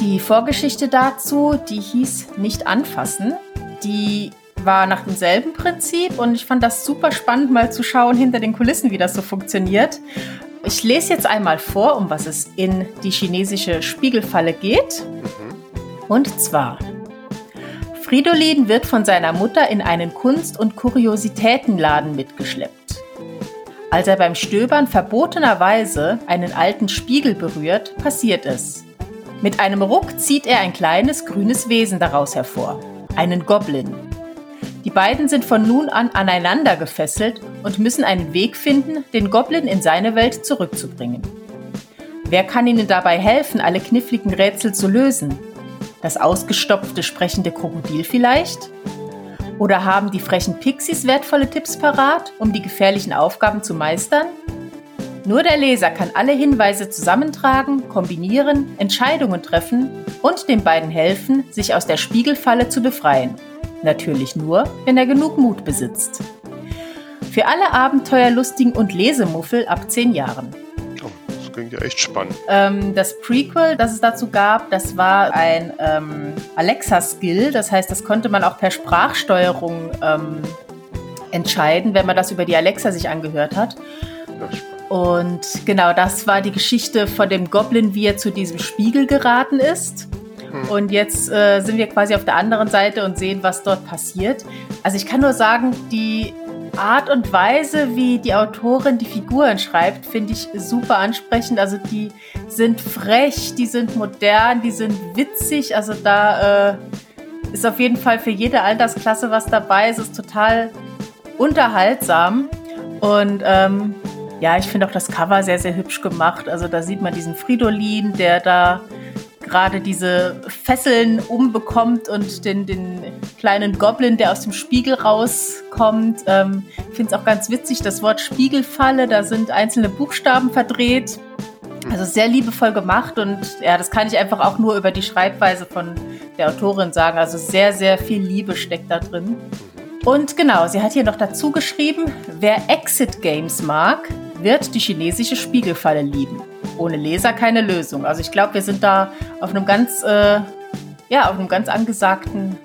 Die Vorgeschichte dazu, die hieß Nicht anfassen. Die war nach demselben Prinzip und ich fand das super spannend, mal zu schauen hinter den Kulissen, wie das so funktioniert. Ich lese jetzt einmal vor, um was es in die chinesische Spiegelfalle geht. Und zwar, Fridolin wird von seiner Mutter in einen Kunst- und Kuriositätenladen mitgeschleppt. Als er beim Stöbern verbotenerweise einen alten Spiegel berührt, passiert es. Mit einem Ruck zieht er ein kleines grünes Wesen daraus hervor, einen Goblin. Die beiden sind von nun an aneinander gefesselt und müssen einen Weg finden, den Goblin in seine Welt zurückzubringen. Wer kann ihnen dabei helfen, alle kniffligen Rätsel zu lösen? Das ausgestopfte sprechende Krokodil vielleicht? Oder haben die frechen Pixies wertvolle Tipps parat, um die gefährlichen Aufgaben zu meistern? Nur der Leser kann alle Hinweise zusammentragen, kombinieren, Entscheidungen treffen und den beiden helfen, sich aus der Spiegelfalle zu befreien. Natürlich nur, wenn er genug Mut besitzt. Für alle Abenteuerlustigen und Lesemuffel ab 10 Jahren. Oh, das klingt ja echt spannend. Ähm, das Prequel, das es dazu gab, das war ein ähm, Alexa-Skill. Das heißt, das konnte man auch per Sprachsteuerung ähm, entscheiden, wenn man das über die Alexa sich angehört hat. Und genau das war die Geschichte von dem Goblin, wie er zu diesem Spiegel geraten ist. Hm. Und jetzt äh, sind wir quasi auf der anderen Seite und sehen, was dort passiert. Also ich kann nur sagen, die Art und Weise, wie die Autorin die Figuren schreibt, finde ich super ansprechend. Also die sind frech, die sind modern, die sind witzig. Also da äh, ist auf jeden Fall für jede Altersklasse was dabei. Es ist total unterhaltsam. Und ähm, ja, ich finde auch das Cover sehr, sehr hübsch gemacht. Also da sieht man diesen Fridolin, der da gerade diese Fesseln umbekommt und den, den kleinen Goblin, der aus dem Spiegel rauskommt. Ähm, ich finde es auch ganz witzig, das Wort Spiegelfalle, da sind einzelne Buchstaben verdreht. Also sehr liebevoll gemacht und ja, das kann ich einfach auch nur über die Schreibweise von der Autorin sagen. Also sehr, sehr viel Liebe steckt da drin. Und genau, sie hat hier noch dazu geschrieben, wer Exit Games mag, wird die chinesische Spiegelfalle lieben. Ohne Leser keine Lösung. Also ich glaube, wir sind da auf einem ganz, äh, ja, auf einem ganz angesagten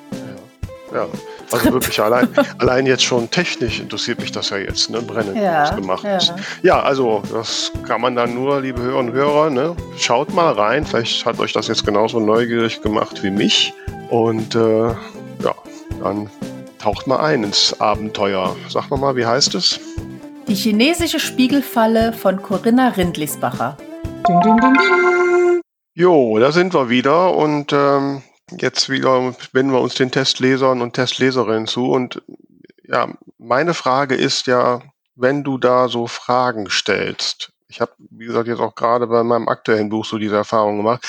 Ja, also wirklich allein, allein jetzt schon technisch interessiert mich das ja jetzt, ne, brennend, ja, was gemacht ja. ist. Ja, also das kann man dann nur, liebe Hörer und Hörer, ne, schaut mal rein. Vielleicht hat euch das jetzt genauso neugierig gemacht wie mich. Und äh, ja, dann taucht mal ein ins Abenteuer. Sag mal, wie heißt es? Die chinesische Spiegelfalle von Corinna Rindlisbacher. Ding, ding, ding, ding. Jo, da sind wir wieder und ähm, jetzt wieder wenden wir uns den Testlesern und Testleserinnen zu. Und ja, meine Frage ist ja, wenn du da so Fragen stellst, ich habe, wie gesagt, jetzt auch gerade bei meinem aktuellen Buch so diese Erfahrung gemacht,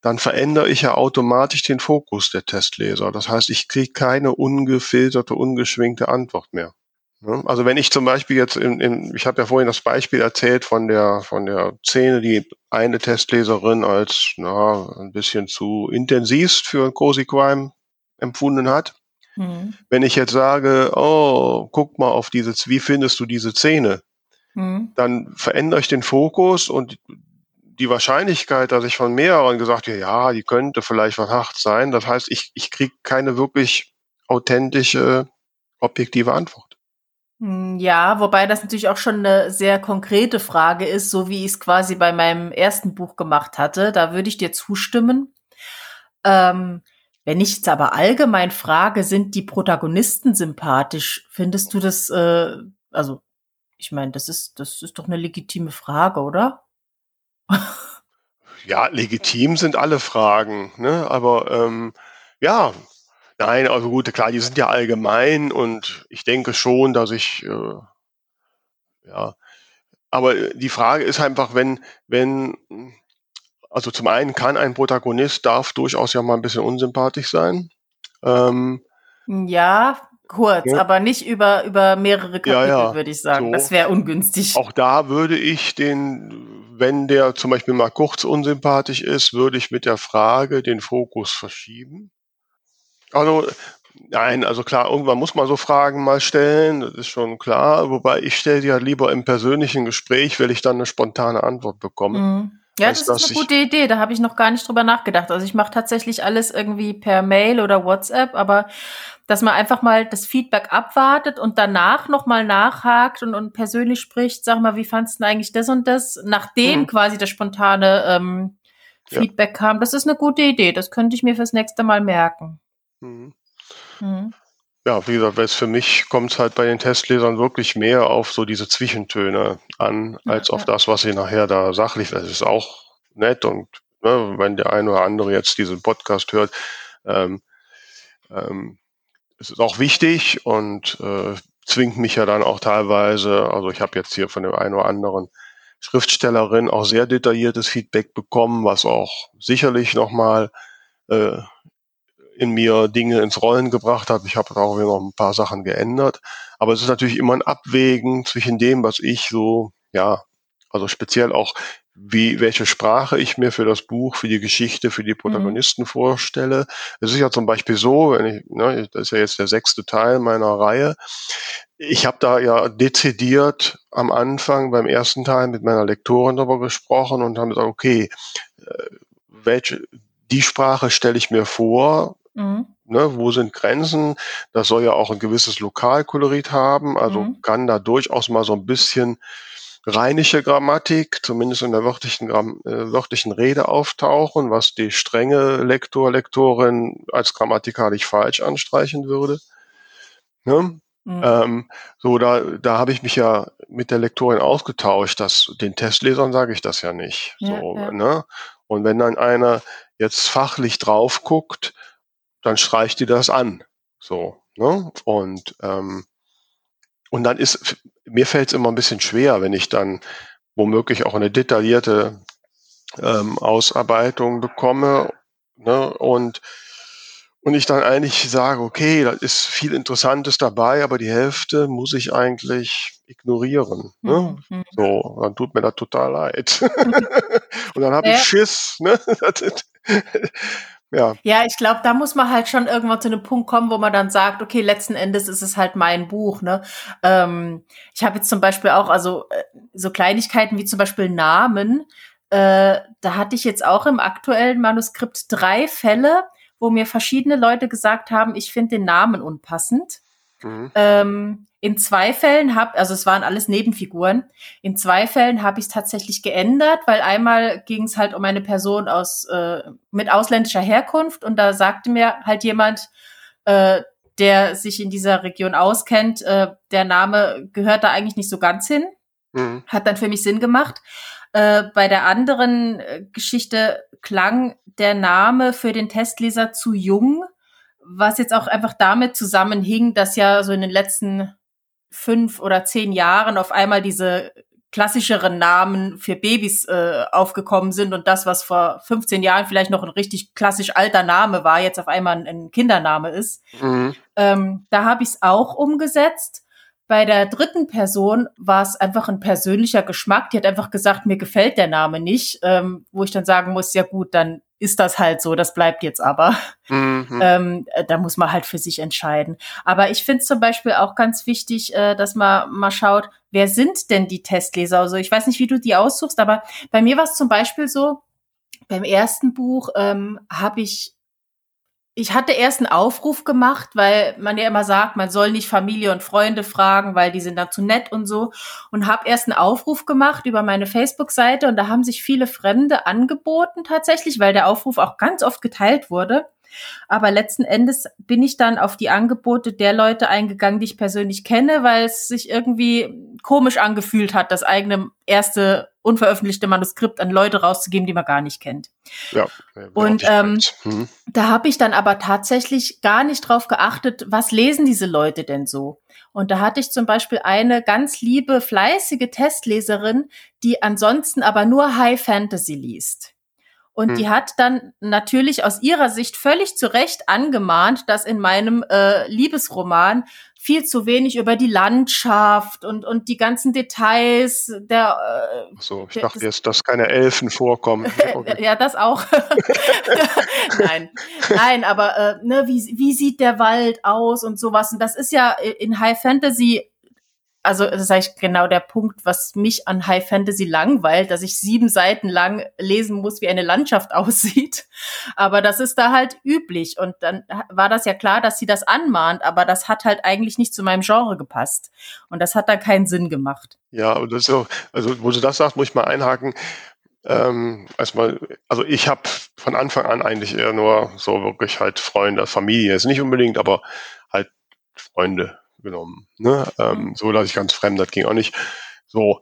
dann verändere ich ja automatisch den Fokus der Testleser. Das heißt, ich kriege keine ungefilterte, ungeschwinkte Antwort mehr. Also wenn ich zum Beispiel jetzt in, in ich habe ja vorhin das Beispiel erzählt von der von der Szene, die eine Testleserin als na, ein bisschen zu intensivst für Cozy Crime empfunden hat. Mhm. Wenn ich jetzt sage, oh, guck mal auf diese, wie findest du diese Szene? Mhm. Dann verändere ich den Fokus und die Wahrscheinlichkeit, dass ich von mehreren gesagt habe, ja, die könnte vielleicht verhacht sein. Das heißt, ich, ich kriege keine wirklich authentische, objektive Antwort. Hm, ja, wobei das natürlich auch schon eine sehr konkrete Frage ist, so wie ich es quasi bei meinem ersten Buch gemacht hatte. Da würde ich dir zustimmen. Ähm, wenn ich jetzt aber allgemein frage, sind die Protagonisten sympathisch? Findest du das, äh, also ich meine, das ist, das ist doch eine legitime Frage, oder? ja, legitim sind alle Fragen, ne? Aber ähm, ja, Nein, also gut, klar, die sind ja allgemein und ich denke schon, dass ich, äh, ja, aber die Frage ist einfach, wenn, wenn, also zum einen kann ein Protagonist, darf durchaus ja mal ein bisschen unsympathisch sein. Ähm, ja, kurz, ja. aber nicht über, über mehrere Kapitel, ja, ja. würde ich sagen. So. Das wäre ungünstig. Auch da würde ich den, wenn der zum Beispiel mal kurz unsympathisch ist, würde ich mit der Frage den Fokus verschieben. Also, nein, also klar, irgendwann muss man so Fragen mal stellen, das ist schon klar. Wobei ich stelle die ja lieber im persönlichen Gespräch, weil ich dann eine spontane Antwort bekomme. Mhm. Ja, das ist eine gute Idee. Da habe ich noch gar nicht drüber nachgedacht. Also ich mache tatsächlich alles irgendwie per Mail oder WhatsApp, aber dass man einfach mal das Feedback abwartet und danach nochmal nachhakt und, und persönlich spricht, sag mal, wie fandst du eigentlich das und das, nachdem mhm. quasi das spontane ähm, Feedback ja. kam. Das ist eine gute Idee. Das könnte ich mir fürs nächste Mal merken. Mhm. Mhm. Ja, wie gesagt, weil es für mich kommt es halt bei den Testlesern wirklich mehr auf so diese Zwischentöne an, als ja, auf das, was sie nachher da sachlich, das ist auch nett und ne, wenn der eine oder andere jetzt diesen Podcast hört, ähm, ähm, es ist auch wichtig und äh, zwingt mich ja dann auch teilweise, also ich habe jetzt hier von dem einen oder anderen Schriftstellerin auch sehr detailliertes Feedback bekommen, was auch sicherlich nochmal äh, in mir Dinge ins Rollen gebracht hat. Ich habe auch wieder noch ein paar Sachen geändert. Aber es ist natürlich immer ein Abwägen zwischen dem, was ich so, ja, also speziell auch, wie, welche Sprache ich mir für das Buch, für die Geschichte, für die Protagonisten mhm. vorstelle. Es ist ja zum Beispiel so, wenn ich, ne, das ist ja jetzt der sechste Teil meiner Reihe. Ich habe da ja dezidiert am Anfang beim ersten Teil mit meiner Lektorin darüber gesprochen und haben gesagt, okay, äh, welche, die Sprache stelle ich mir vor, Mhm. Ne, wo sind Grenzen? Das soll ja auch ein gewisses Lokalkolorit haben, also mhm. kann da durchaus mal so ein bisschen rheinische Grammatik, zumindest in der wörtlichen, äh, wörtlichen Rede auftauchen, was die strenge Lektor, Lektorin als grammatikalisch falsch anstreichen würde. Ne? Mhm. Ähm, so, da, da habe ich mich ja mit der Lektorin ausgetauscht, dass den Testlesern sage ich das ja nicht. Ja, so, ja. Ne? Und wenn dann einer jetzt fachlich drauf guckt, dann streicht die das an. So, ne? Und, ähm, und dann ist, mir fällt es immer ein bisschen schwer, wenn ich dann womöglich auch eine detaillierte ähm, Ausarbeitung bekomme ne? und, und ich dann eigentlich sage, okay, da ist viel Interessantes dabei, aber die Hälfte muss ich eigentlich ignorieren. Ne? Mhm. So, dann tut mir das total leid. und dann habe ich Schiss. Ne? Ja. Ja, ich glaube, da muss man halt schon irgendwann zu einem Punkt kommen, wo man dann sagt, okay, letzten Endes ist es halt mein Buch. Ne? Ähm, ich habe jetzt zum Beispiel auch, also äh, so Kleinigkeiten wie zum Beispiel Namen. Äh, da hatte ich jetzt auch im aktuellen Manuskript drei Fälle, wo mir verschiedene Leute gesagt haben, ich finde den Namen unpassend. Mhm. Ähm, in zwei Fällen habe, also es waren alles Nebenfiguren, in zwei Fällen habe ich es tatsächlich geändert, weil einmal ging es halt um eine Person aus äh, mit ausländischer Herkunft und da sagte mir halt jemand, äh, der sich in dieser Region auskennt, äh, der Name gehört da eigentlich nicht so ganz hin. Mhm. Hat dann für mich Sinn gemacht. Äh, bei der anderen äh, Geschichte klang der Name für den Testleser zu jung, was jetzt auch einfach damit zusammenhing, dass ja so in den letzten fünf oder zehn Jahren auf einmal diese klassischeren Namen für Babys äh, aufgekommen sind und das, was vor 15 Jahren vielleicht noch ein richtig klassisch alter Name war, jetzt auf einmal ein, ein Kindername ist. Mhm. Ähm, da habe ich es auch umgesetzt. Bei der dritten Person war es einfach ein persönlicher Geschmack. Die hat einfach gesagt, mir gefällt der Name nicht, ähm, wo ich dann sagen muss, ja gut, dann ist das halt so, das bleibt jetzt aber. Mhm. Ähm, äh, da muss man halt für sich entscheiden. Aber ich finde zum Beispiel auch ganz wichtig, äh, dass man mal schaut, wer sind denn die Testleser? Also ich weiß nicht, wie du die aussuchst, aber bei mir war es zum Beispiel so, beim ersten Buch ähm, habe ich ich hatte erst einen Aufruf gemacht, weil man ja immer sagt, man soll nicht Familie und Freunde fragen, weil die sind dann zu nett und so. Und habe erst einen Aufruf gemacht über meine Facebook-Seite und da haben sich viele Fremde angeboten tatsächlich, weil der Aufruf auch ganz oft geteilt wurde. Aber letzten Endes bin ich dann auf die Angebote der Leute eingegangen, die ich persönlich kenne, weil es sich irgendwie komisch angefühlt hat, das eigene erste unveröffentlichte Manuskript an Leute rauszugeben, die man gar nicht kennt. Ja. Und ähm, mhm. da habe ich dann aber tatsächlich gar nicht drauf geachtet, was lesen diese Leute denn so? Und da hatte ich zum Beispiel eine ganz liebe, fleißige Testleserin, die ansonsten aber nur High Fantasy liest. Und hm. die hat dann natürlich aus ihrer Sicht völlig zu Recht angemahnt, dass in meinem äh, Liebesroman viel zu wenig über die Landschaft und, und die ganzen Details der. Äh, so, ich der, dachte jetzt, dass keine Elfen vorkommen. Ja, das auch. Nein, nein, aber äh, ne, wie, wie sieht der Wald aus und sowas? Und das ist ja in High Fantasy also das ist eigentlich genau der Punkt, was mich an High Fantasy langweilt, dass ich sieben Seiten lang lesen muss, wie eine Landschaft aussieht. Aber das ist da halt üblich. Und dann war das ja klar, dass sie das anmahnt, aber das hat halt eigentlich nicht zu meinem Genre gepasst. Und das hat da keinen Sinn gemacht. Ja, und das ist so, also wo du das sagst, muss ich mal einhaken. Ähm, erstmal, also ich habe von Anfang an eigentlich eher nur so wirklich halt Freunde, Familie, ist nicht unbedingt, aber halt Freunde genommen. Ne? Ähm, mhm. so dass ich ganz fremd, das ging auch nicht. So,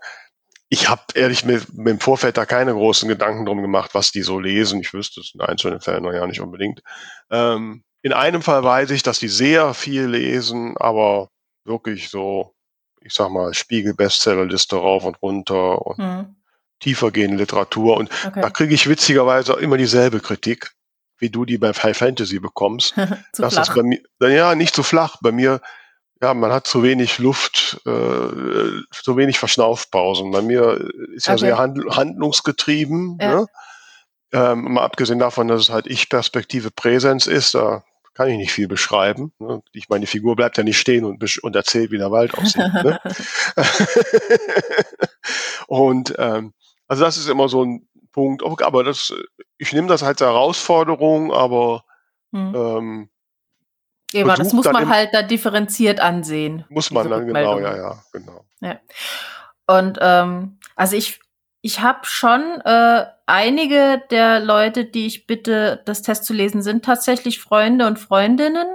ich habe ehrlich mit, mit dem Vorfeld da keine großen Gedanken drum gemacht, was die so lesen. Ich wüsste es in einzelnen Fällen noch ja nicht unbedingt. Ähm, in einem Fall weiß ich, dass die sehr viel lesen, aber wirklich so, ich sag mal, Spiegel-Bestsellerliste rauf und runter und mhm. tiefergehende Literatur. Und okay. da kriege ich witzigerweise immer dieselbe Kritik, wie du die bei High Fantasy bekommst. das flach. ist bei mir, ja, nicht so flach. Bei mir ja, man hat zu wenig Luft, äh, zu wenig Verschnaufpausen. Bei mir ist ja okay. sehr hand, handlungsgetrieben. Ja. Ne? Ähm, mal abgesehen davon, dass es halt Ich-Perspektive Präsenz ist, da kann ich nicht viel beschreiben. Ne? Ich meine, die Figur bleibt ja nicht stehen und, und erzählt, wie der Wald aussieht. ne? und ähm, also das ist immer so ein Punkt. Aber das, ich nehme das als Herausforderung, aber hm. ähm, Eben, das muss man halt da differenziert ansehen. Muss man dann, genau, ja, ja, genau. Ja. Und ähm, also ich, ich habe schon äh, einige der Leute, die ich bitte, das Test zu lesen, sind tatsächlich Freunde und Freundinnen.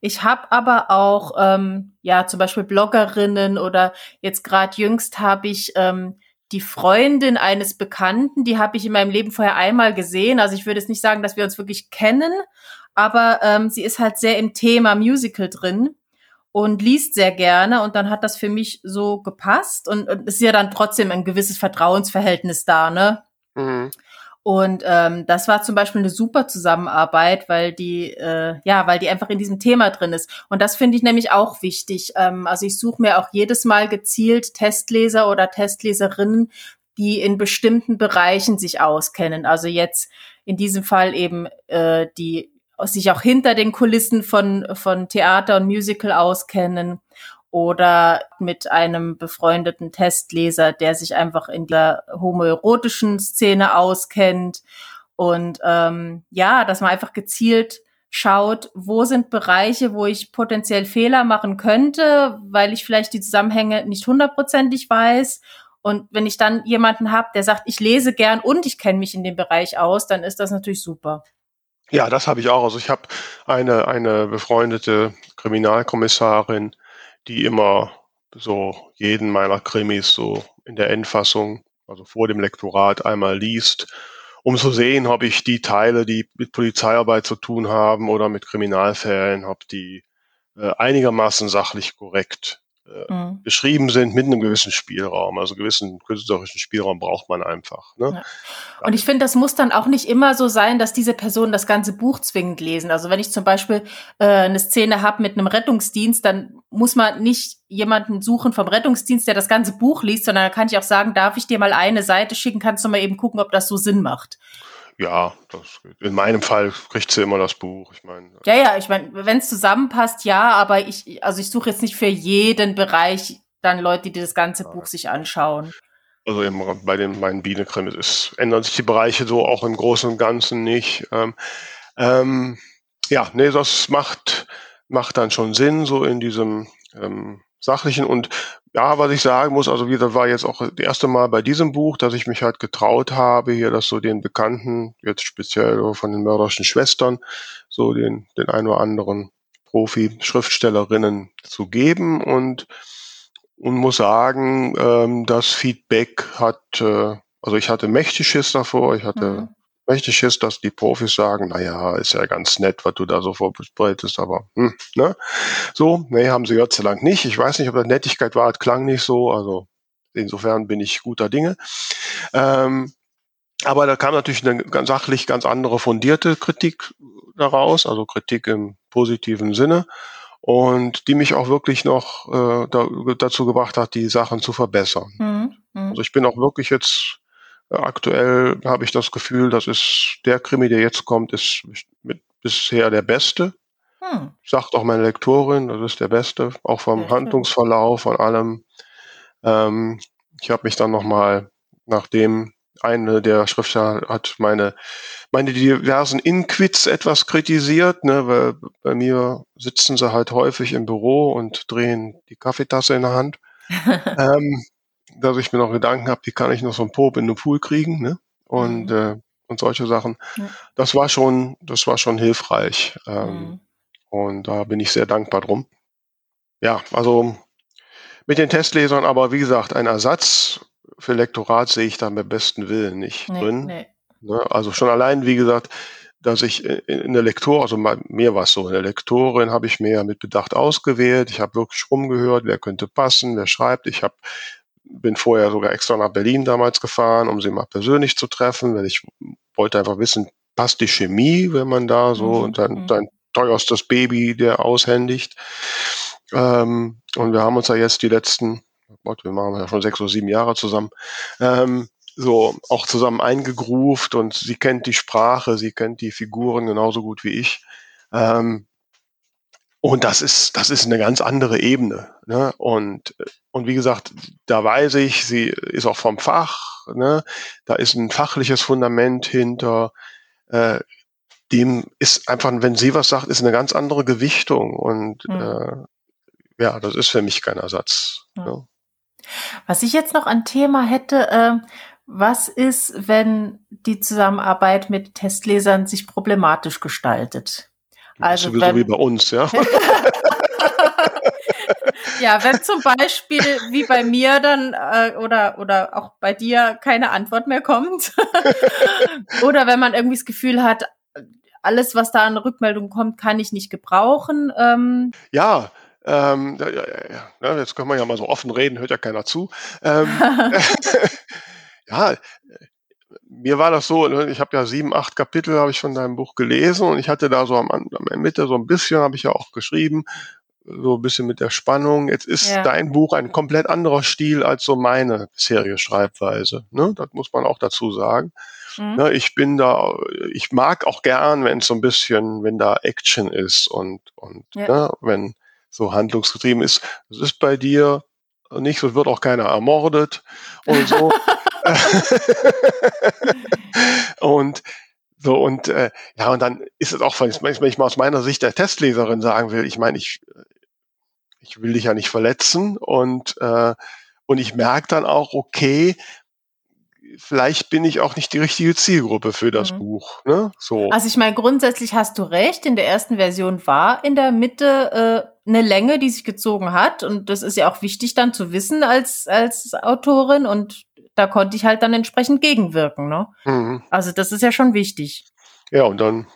Ich habe aber auch, ähm, ja, zum Beispiel Bloggerinnen oder jetzt gerade jüngst habe ich ähm, die Freundin eines Bekannten, die habe ich in meinem Leben vorher einmal gesehen. Also ich würde jetzt nicht sagen, dass wir uns wirklich kennen, aber ähm, sie ist halt sehr im Thema Musical drin und liest sehr gerne und dann hat das für mich so gepasst und, und ist ja dann trotzdem ein gewisses Vertrauensverhältnis da, ne? Mhm. Und ähm, das war zum Beispiel eine super Zusammenarbeit, weil die, äh, ja, weil die einfach in diesem Thema drin ist. Und das finde ich nämlich auch wichtig. Ähm, also ich suche mir auch jedes Mal gezielt Testleser oder Testleserinnen, die in bestimmten Bereichen sich auskennen. Also jetzt in diesem Fall eben äh, die sich auch hinter den Kulissen von, von Theater und Musical auskennen oder mit einem befreundeten Testleser, der sich einfach in der homoerotischen Szene auskennt. Und ähm, ja, dass man einfach gezielt schaut, wo sind Bereiche, wo ich potenziell Fehler machen könnte, weil ich vielleicht die Zusammenhänge nicht hundertprozentig weiß. Und wenn ich dann jemanden habe, der sagt, ich lese gern und ich kenne mich in dem Bereich aus, dann ist das natürlich super. Ja, das habe ich auch. Also ich habe eine, eine befreundete Kriminalkommissarin, die immer so jeden meiner Krimis so in der Endfassung, also vor dem Lektorat einmal liest um zu sehen, ob ich die Teile, die mit Polizeiarbeit zu tun haben oder mit Kriminalfällen, ob die äh, einigermaßen sachlich korrekt äh, mhm. beschrieben sind mit einem gewissen Spielraum. Also gewissen künstlerischen Spielraum braucht man einfach. Ne? Ja. Und ich finde, das muss dann auch nicht immer so sein, dass diese Personen das ganze Buch zwingend lesen. Also wenn ich zum Beispiel äh, eine Szene habe mit einem Rettungsdienst, dann muss man nicht jemanden suchen vom Rettungsdienst, der das ganze Buch liest, sondern da kann ich auch sagen, darf ich dir mal eine Seite schicken, kannst du mal eben gucken, ob das so Sinn macht. Ja, das, in meinem Fall kriegt sie immer das Buch. Ich meine. Ja, ja, ich meine, wenn es zusammenpasst, ja, aber ich, also ich suche jetzt nicht für jeden Bereich dann Leute, die das ganze Buch sich anschauen. Also eben bei den meinen Bienenkrimis ist, ändern sich die Bereiche so auch im Großen und Ganzen nicht. Ähm, ähm, ja, nee, das macht, macht dann schon Sinn, so in diesem ähm, sachlichen und ja, was ich sagen muss, also wieder war jetzt auch das erste Mal bei diesem Buch, dass ich mich halt getraut habe, hier das so den Bekannten, jetzt speziell von den mörderischen Schwestern, so den, den ein oder anderen Profi-Schriftstellerinnen zu geben und, und muss sagen, ähm, das Feedback hat, äh, also ich hatte mächtig Schiss davor, ich hatte mhm mächtig ist, dass die Profis sagen, na ja, ist ja ganz nett, was du da so vorbereitest, aber hm, ne? So, nee, haben sie Gott sei Dank nicht. Ich weiß nicht, ob das Nettigkeit war, es klang nicht so, also insofern bin ich guter Dinge. Ähm, aber da kam natürlich eine ganz sachlich ganz andere fundierte Kritik daraus, also Kritik im positiven Sinne und die mich auch wirklich noch äh, da, dazu gebracht hat, die Sachen zu verbessern. Mhm. mhm. Also ich bin auch wirklich jetzt Aktuell habe ich das Gefühl, das ist der Krimi, der jetzt kommt, ist mit bisher der beste. Hm. Sagt auch meine Lektorin, das ist der beste, auch vom ja, Handlungsverlauf, von allem. Ähm, ich habe mich dann nochmal, nachdem eine der Schriftsteller hat meine, meine diversen Inquits etwas kritisiert, ne, weil bei mir sitzen sie halt häufig im Büro und drehen die Kaffeetasse in der Hand. ähm, dass ich mir noch Gedanken habe, wie kann ich noch so einen Pop in den Pool kriegen, ne? Und, mhm. äh, und solche Sachen. Ja. Das war schon, das war schon hilfreich. Ähm, mhm. Und da bin ich sehr dankbar drum. Ja, also mit den Testlesern, aber wie gesagt, ein Ersatz für Lektorat sehe ich da mit besten Willen nicht nee, drin. Nee. Ne? Also schon allein, wie gesagt, dass ich in der Lektor, also mir war es so, in der Lektorin habe ich mir mit Bedacht ausgewählt. Ich habe wirklich rumgehört, wer könnte passen, wer schreibt. Ich habe bin vorher sogar extra nach Berlin damals gefahren, um sie mal persönlich zu treffen, weil ich wollte einfach wissen, passt die Chemie, wenn man da so mhm. dein, dein teuerstes Baby der aushändigt. Ähm, und wir haben uns ja jetzt die letzten, Gott, wir machen ja schon sechs oder sieben Jahre zusammen, ähm, so auch zusammen eingegruft und sie kennt die Sprache, sie kennt die Figuren genauso gut wie ich. Ähm, und das ist, das ist eine ganz andere Ebene. Ne? Und, und wie gesagt, da weiß ich, sie ist auch vom Fach, ne? da ist ein fachliches Fundament hinter. Äh, dem ist einfach, wenn sie was sagt, ist eine ganz andere Gewichtung. Und mhm. äh, ja, das ist für mich kein Ersatz. Mhm. Ne? Was ich jetzt noch an Thema hätte, äh, was ist, wenn die Zusammenarbeit mit Testlesern sich problematisch gestaltet? Also wenn, wie bei uns, ja. ja, wenn zum Beispiel wie bei mir dann äh, oder oder auch bei dir keine Antwort mehr kommt oder wenn man irgendwie das Gefühl hat, alles, was da an Rückmeldung kommt, kann ich nicht gebrauchen. Ähm. Ja, ähm, ja, ja, ja, jetzt können wir ja mal so offen reden, hört ja keiner zu. Ähm, ja, mir war das so, ne, ich habe ja sieben, acht Kapitel habe ich von deinem Buch gelesen und ich hatte da so am, am Mitte so ein bisschen, habe ich ja auch geschrieben, so ein bisschen mit der Spannung. Jetzt ist ja. dein Buch ein komplett anderer Stil als so meine bisherige Schreibweise. Ne? Das muss man auch dazu sagen. Mhm. Ne, ich bin da, ich mag auch gern, wenn es so ein bisschen, wenn da Action ist und, und ja. ne, wenn so handlungsgetrieben ist. Das ist bei dir nicht, so wird auch keiner ermordet und so. und So, und äh, ja, und dann ist es auch, wenn ich mal aus meiner Sicht der Testleserin sagen will, ich meine, ich, ich will dich ja nicht verletzen und, äh, und ich merke dann auch, okay, vielleicht bin ich auch nicht die richtige Zielgruppe für das mhm. Buch. Ne? So. Also ich meine, grundsätzlich hast du recht. In der ersten Version war in der Mitte äh, eine Länge, die sich gezogen hat. Und das ist ja auch wichtig dann zu wissen als, als Autorin. Und da konnte ich halt dann entsprechend gegenwirken. Ne? Mhm. Also das ist ja schon wichtig. Ja, und dann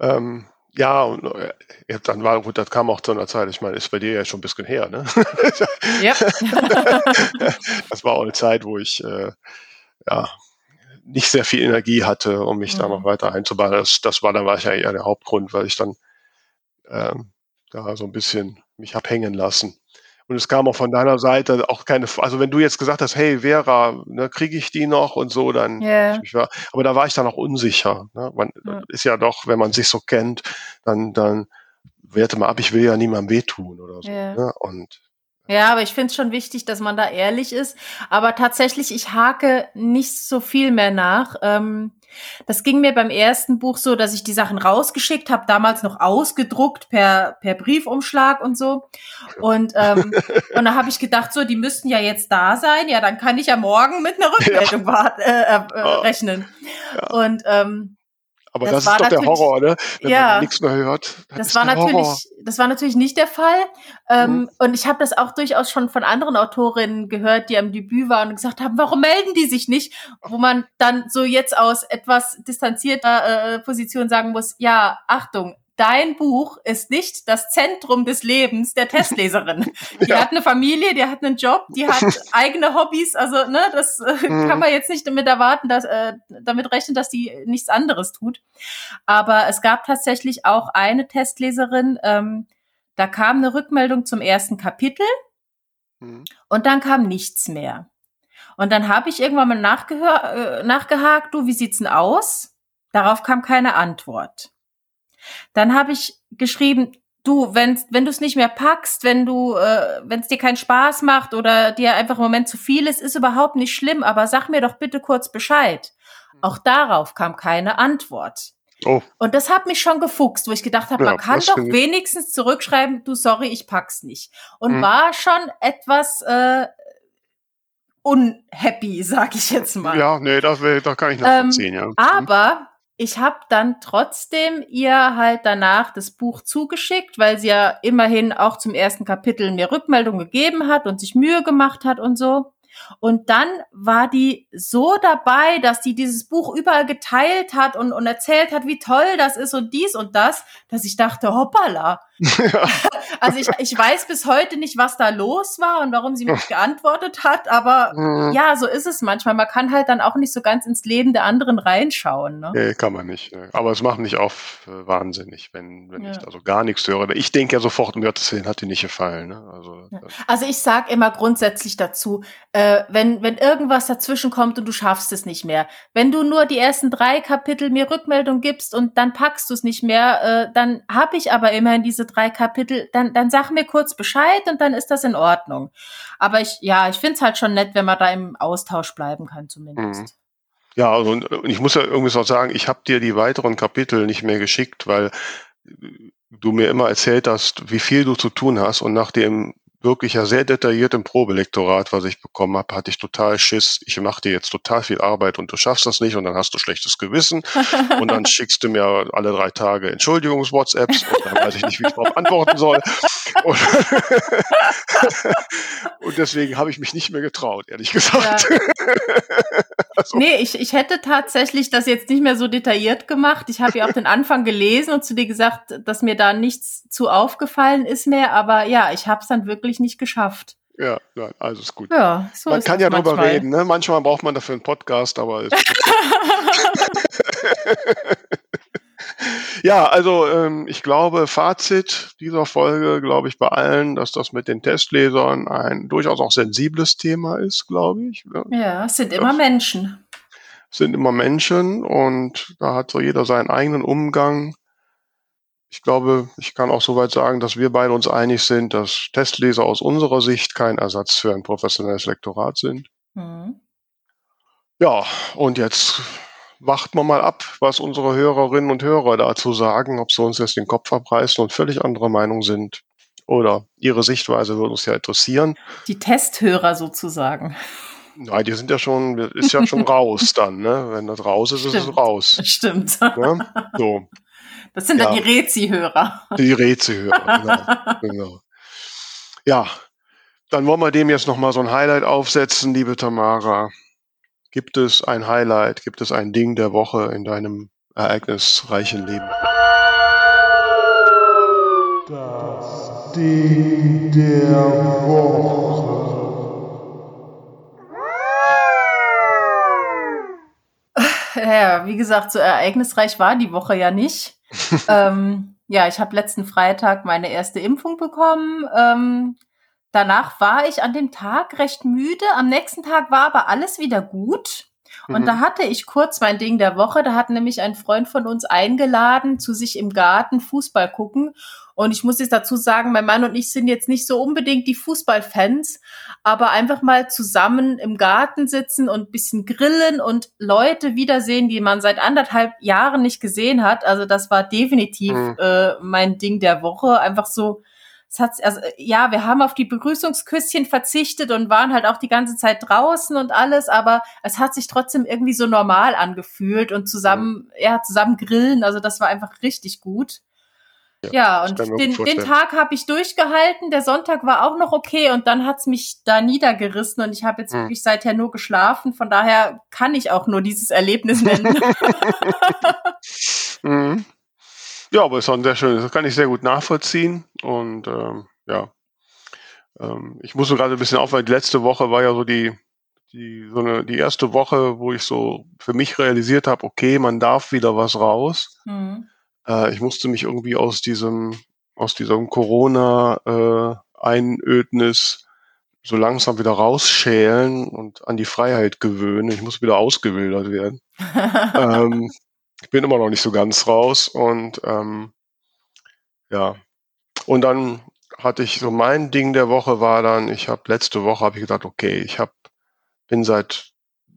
ähm, ja, und äh, dann war gut, das kam auch zu einer Zeit, ich meine, ist bei dir ja schon ein bisschen her, ne? Ja. das war auch eine Zeit, wo ich äh, ja, nicht sehr viel Energie hatte, um mich mhm. da noch weiter einzubauen. Das, das war dann wahrscheinlich eher der Hauptgrund, weil ich dann ähm, da so ein bisschen mich hab hängen lassen. Und es kam auch von deiner Seite auch keine, also wenn du jetzt gesagt hast, hey Vera, ne, kriege ich die noch und so, dann, yeah. war, aber da war ich dann auch unsicher. Ne? Man ja. ist ja doch, wenn man sich so kennt, dann, dann werte mal ab, ich will ja niemandem wehtun oder so. Yeah. Ne? Und ja, aber ich finde es schon wichtig, dass man da ehrlich ist. Aber tatsächlich, ich hake nicht so viel mehr nach. Ähm, das ging mir beim ersten Buch so, dass ich die Sachen rausgeschickt habe, damals noch ausgedruckt per, per Briefumschlag und so. Und, ähm, und da habe ich gedacht, so, die müssten ja jetzt da sein. Ja, dann kann ich ja morgen mit einer Rückmeldung ja. äh, äh, rechnen. Ja. Und ähm, aber das, das ist doch der Horror, ne? Wenn ja, man nichts mehr hört. Das war natürlich, Horror. das war natürlich nicht der Fall. Ähm, mhm. Und ich habe das auch durchaus schon von anderen Autorinnen gehört, die am Debüt waren und gesagt haben, warum melden die sich nicht? Wo man dann so jetzt aus etwas distanzierter äh, Position sagen muss, ja, Achtung, dein Buch ist nicht das Zentrum des Lebens der Testleserin. Die ja. hat eine Familie, die hat einen Job, die hat eigene Hobbys. Also, ne, das äh, mhm. kann man jetzt nicht damit erwarten, dass, äh, damit rechnen, dass die nichts anderes tut. Aber es gab tatsächlich auch eine Testleserin, ähm, da kam eine Rückmeldung zum ersten Kapitel mhm. und dann kam nichts mehr. Und dann habe ich irgendwann mal nachgehör, äh, nachgehakt, du, wie sieht's denn aus? Darauf kam keine Antwort. Dann habe ich geschrieben, du, wenn, wenn du es nicht mehr packst, wenn du, äh, wenn es dir keinen Spaß macht oder dir einfach im Moment zu viel ist, ist überhaupt nicht schlimm, aber sag mir doch bitte kurz Bescheid. Hm. Auch darauf kam keine Antwort. Oh. Und das hat mich schon gefuchst, wo ich gedacht habe, ja, man kann doch wenigstens zurückschreiben, du sorry, ich pack's nicht. Und mhm. war schon etwas äh, unhappy, sag ich jetzt mal. Ja, nee, das, das kann ich nachvollziehen, ähm, ja. Aber ich habe dann trotzdem ihr halt danach das Buch zugeschickt, weil sie ja immerhin auch zum ersten Kapitel mir Rückmeldung gegeben hat und sich Mühe gemacht hat und so. Und dann war die so dabei, dass die dieses Buch überall geteilt hat und, und erzählt hat, wie toll das ist und dies und das, dass ich dachte, hoppala. Ja. Also ich, ich weiß bis heute nicht, was da los war und warum sie mir nicht geantwortet hat, aber mhm. ja, so ist es manchmal. Man kann halt dann auch nicht so ganz ins Leben der anderen reinschauen. Ne? Nee, kann man nicht. Aber es macht mich auch äh, wahnsinnig, wenn, wenn ja. ich da so gar nichts höre. Ich denke ja sofort, um Gottes Willen, hat dir nicht gefallen. Ne? Also, ja. also ich sag immer grundsätzlich dazu, äh, wenn, wenn irgendwas dazwischen kommt und du schaffst es nicht mehr, wenn du nur die ersten drei Kapitel mir Rückmeldung gibst und dann packst du es nicht mehr, äh, dann habe ich aber immerhin diese drei Kapitel, dann, dann sag mir kurz Bescheid und dann ist das in Ordnung. Aber ich, ja, ich finde es halt schon nett, wenn man da im Austausch bleiben kann, zumindest. Mhm. Ja, also und ich muss ja irgendwie so sagen, ich habe dir die weiteren Kapitel nicht mehr geschickt, weil du mir immer erzählt hast, wie viel du zu tun hast und nach dem wirklich ja sehr detailliert im Probelektorat, was ich bekommen habe, hatte ich total Schiss. Ich mache dir jetzt total viel Arbeit und du schaffst das nicht und dann hast du schlechtes Gewissen und dann schickst du mir alle drei Tage Entschuldigungs-WhatsApps und dann weiß ich nicht, wie ich darauf antworten soll. Und, und deswegen habe ich mich nicht mehr getraut, ehrlich gesagt. Ja. also. Nee, ich, ich hätte tatsächlich das jetzt nicht mehr so detailliert gemacht. Ich habe ja auch den Anfang gelesen und zu dir gesagt, dass mir da nichts zu aufgefallen ist mehr, aber ja, ich habe es dann wirklich nicht geschafft. Ja, ja, also ist gut. Ja, so man kann ja drüber manchmal. reden, ne? Manchmal braucht man dafür einen Podcast, aber Ja, also ähm, ich glaube, Fazit dieser Folge, glaube ich, bei allen, dass das mit den Testlesern ein durchaus auch sensibles Thema ist, glaube ich. Ne? Ja, es sind das immer Menschen. Sind immer Menschen und da hat so jeder seinen eigenen Umgang ich glaube, ich kann auch soweit sagen, dass wir beide uns einig sind, dass Testleser aus unserer Sicht kein Ersatz für ein professionelles Lektorat sind. Mhm. Ja, und jetzt warten wir mal ab, was unsere Hörerinnen und Hörer dazu sagen, ob sie uns jetzt den Kopf abreißen und völlig andere Meinung sind. Oder ihre Sichtweise würde uns ja interessieren. Die Testhörer sozusagen. Nein, die sind ja schon, ist ja schon raus dann, ne? Wenn das raus ist, Stimmt. ist es raus. Stimmt. Ne? So. Das sind ja. dann die Rezi-Hörer. Die Rezi-Hörer, genau. genau. Ja, dann wollen wir dem jetzt nochmal so ein Highlight aufsetzen, liebe Tamara. Gibt es ein Highlight, gibt es ein Ding der Woche in deinem ereignisreichen Leben? Das Ding der Woche. Ja, wie gesagt, so ereignisreich war die Woche ja nicht. ähm, ja, ich habe letzten Freitag meine erste Impfung bekommen. Ähm, danach war ich an dem Tag recht müde. Am nächsten Tag war aber alles wieder gut. Und mhm. da hatte ich kurz mein Ding der Woche. Da hat nämlich ein Freund von uns eingeladen, zu sich im Garten Fußball gucken. Und ich muss jetzt dazu sagen, mein Mann und ich sind jetzt nicht so unbedingt die Fußballfans, aber einfach mal zusammen im Garten sitzen und bisschen grillen und Leute wiedersehen, die man seit anderthalb Jahren nicht gesehen hat. Also das war definitiv mhm. äh, mein Ding der Woche. Einfach so, es hat, also, ja, wir haben auf die Begrüßungsküsschen verzichtet und waren halt auch die ganze Zeit draußen und alles, aber es hat sich trotzdem irgendwie so normal angefühlt und zusammen, mhm. ja, zusammen grillen. Also das war einfach richtig gut. Ja, ja und den, den Tag habe ich durchgehalten. Der Sonntag war auch noch okay und dann hat's mich da niedergerissen und ich habe jetzt hm. wirklich seither nur geschlafen. Von daher kann ich auch nur dieses Erlebnis nennen. mhm. Ja, aber es ist auch sehr schön. Das kann ich sehr gut nachvollziehen und ähm, ja. Ähm, ich muss so gerade ein bisschen aufweichen. Die letzte Woche war ja so die die so eine die erste Woche, wo ich so für mich realisiert habe, okay, man darf wieder was raus. Mhm äh, ich musste mich irgendwie aus diesem, aus diesem Corona-Einödnis äh, so langsam wieder rausschälen und an die Freiheit gewöhnen. Ich muss wieder ausgewildert werden. ähm, ich bin immer noch nicht so ganz raus und ähm, ja. Und dann hatte ich so mein Ding der Woche war dann, ich habe letzte Woche habe ich gedacht, okay, ich habe bin seit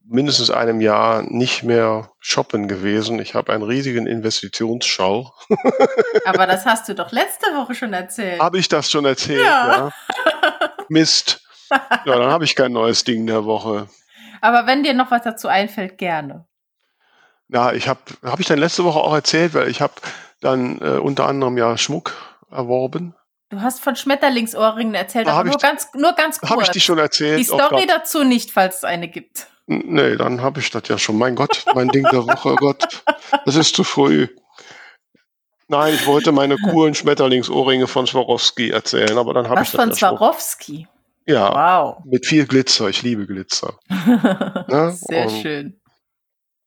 mindestens einem Jahr nicht mehr shoppen gewesen. Ich habe einen riesigen Investitionsschau. Aber das hast du doch letzte Woche schon erzählt. Habe ich das schon erzählt? Ja. ja. Mist. Ja, dann habe ich kein neues Ding der Woche. Aber wenn dir noch was dazu einfällt, gerne. Ja, ich habe, habe ich dann letzte Woche auch erzählt, weil ich habe dann äh, unter anderem ja Schmuck erworben. Du hast von Schmetterlingsohrringen erzählt, aber nur, ich, ganz, nur ganz kurz. Habe ich die schon erzählt? Die Story dazu nicht, falls es eine gibt. Nee, dann habe ich das ja schon. Mein Gott, mein Ding der Woche, oh Gott. Das ist zu früh. Nein, ich wollte meine coolen Schmetterlingsohrringe von Swarovski erzählen, aber dann habe ich das von Swarovski? Ja. Wow. Mit viel Glitzer. Ich liebe Glitzer. ne? Sehr Und schön.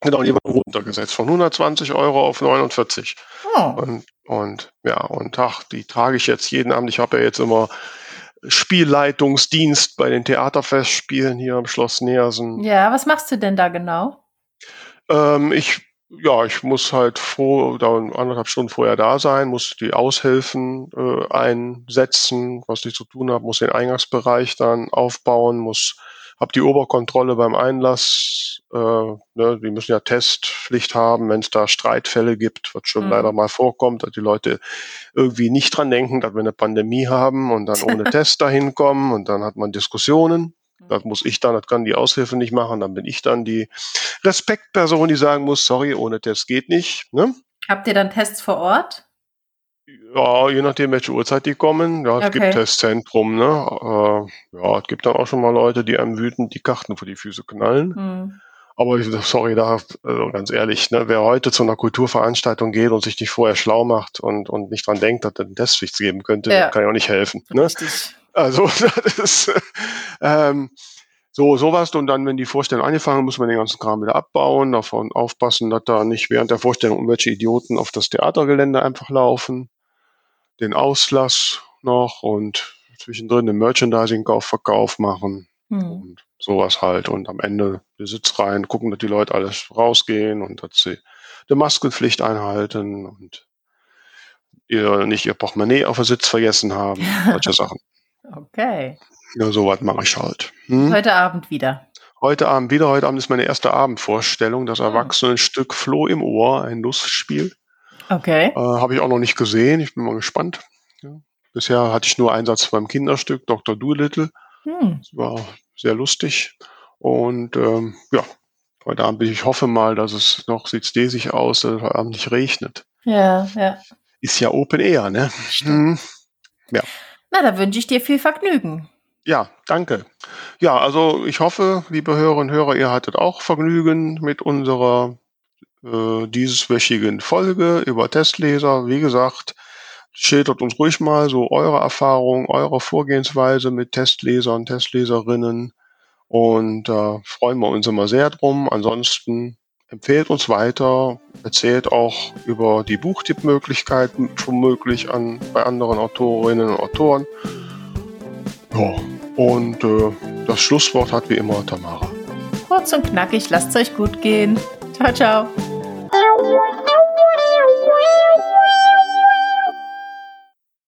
Genau, die waren runtergesetzt von 120 Euro auf 49. Oh. Und, und ja, und ach, die trage ich jetzt jeden Abend. Ich habe ja jetzt immer Spielleitungsdienst bei den Theaterfestspielen hier am Schloss Neersen. Ja, was machst du denn da genau? Ähm, ich ja, ich muss halt vor, da anderthalb Stunden vorher da sein, muss die Aushilfen äh, einsetzen, was ich zu tun habe, muss den Eingangsbereich dann aufbauen, muss habe die Oberkontrolle beim Einlass. Äh, ne, die müssen ja Testpflicht haben, wenn es da Streitfälle gibt, was schon mhm. leider mal vorkommt, dass die Leute irgendwie nicht dran denken, dass wir eine Pandemie haben und dann ohne Test dahin kommen und dann hat man Diskussionen. Mhm. Das muss ich dann, das kann die Aushilfe nicht machen. Dann bin ich dann die Respektperson, die sagen muss, sorry, ohne Test geht nicht. Ne? Habt ihr dann Tests vor Ort? Ja, je nachdem, welche Uhrzeit die kommen. Ja, es okay. gibt Testzentrum, ne? Äh, ja, es gibt dann auch schon mal Leute, die einem wütend die Karten vor die Füße knallen. Mhm. Aber ich, sorry, da, also ganz ehrlich, ne, wer heute zu einer Kulturveranstaltung geht und sich nicht vorher schlau macht und, und nicht dran denkt, dass es einen Testpflicht geben könnte, ja. kann ja auch nicht helfen. Ne? Richtig. Also, das ist, ähm, so, sowas. Und dann, wenn die Vorstellung angefangen, muss man den ganzen Kram wieder abbauen, davon aufpassen, dass da nicht während der Vorstellung irgendwelche Idioten auf das Theatergelände einfach laufen den Auslass noch und zwischendrin den Merchandising-Kaufverkauf machen mhm. und sowas halt. Und am Ende die Sitz rein, gucken, dass die Leute alles rausgehen und dass sie die Maskenpflicht einhalten und ihr nicht ihr Portemonnaie auf der Sitz vergessen haben. Solche Sachen. Okay. Ja, sowas mache ich halt. Hm? Heute Abend wieder. Heute Abend wieder. Heute Abend ist meine erste Abendvorstellung. Das Erwachsenenstück Floh im Ohr, ein Lustspiel. Okay. Äh, Habe ich auch noch nicht gesehen. Ich bin mal gespannt. Ja. Bisher hatte ich nur Einsatz beim Kinderstück Dr. Doolittle. Hm. Das war sehr lustig. Und ähm, ja, heute Abend, ich hoffe mal, dass es noch, sieht desig aus, dass es heute Abend nicht regnet. Ja, ja. Ist ja Open Air, ne? Hm. Na, da wünsche ich dir viel Vergnügen. Ja, danke. Ja, also ich hoffe, liebe Hörerinnen und Hörer, ihr hattet auch Vergnügen mit unserer äh, dieswöchigen Folge über Testleser. Wie gesagt, schildert uns ruhig mal so eure Erfahrung, eure Vorgehensweise mit Testlesern, Testleserinnen und da äh, freuen wir uns immer sehr drum. Ansonsten empfehlt uns weiter, erzählt auch über die Buchtippmöglichkeiten womöglich an bei anderen Autorinnen und Autoren. Ja, und äh, das Schlusswort hat wie immer Tamara. Kurz und knackig, lasst es euch gut gehen. Tchau, tchau.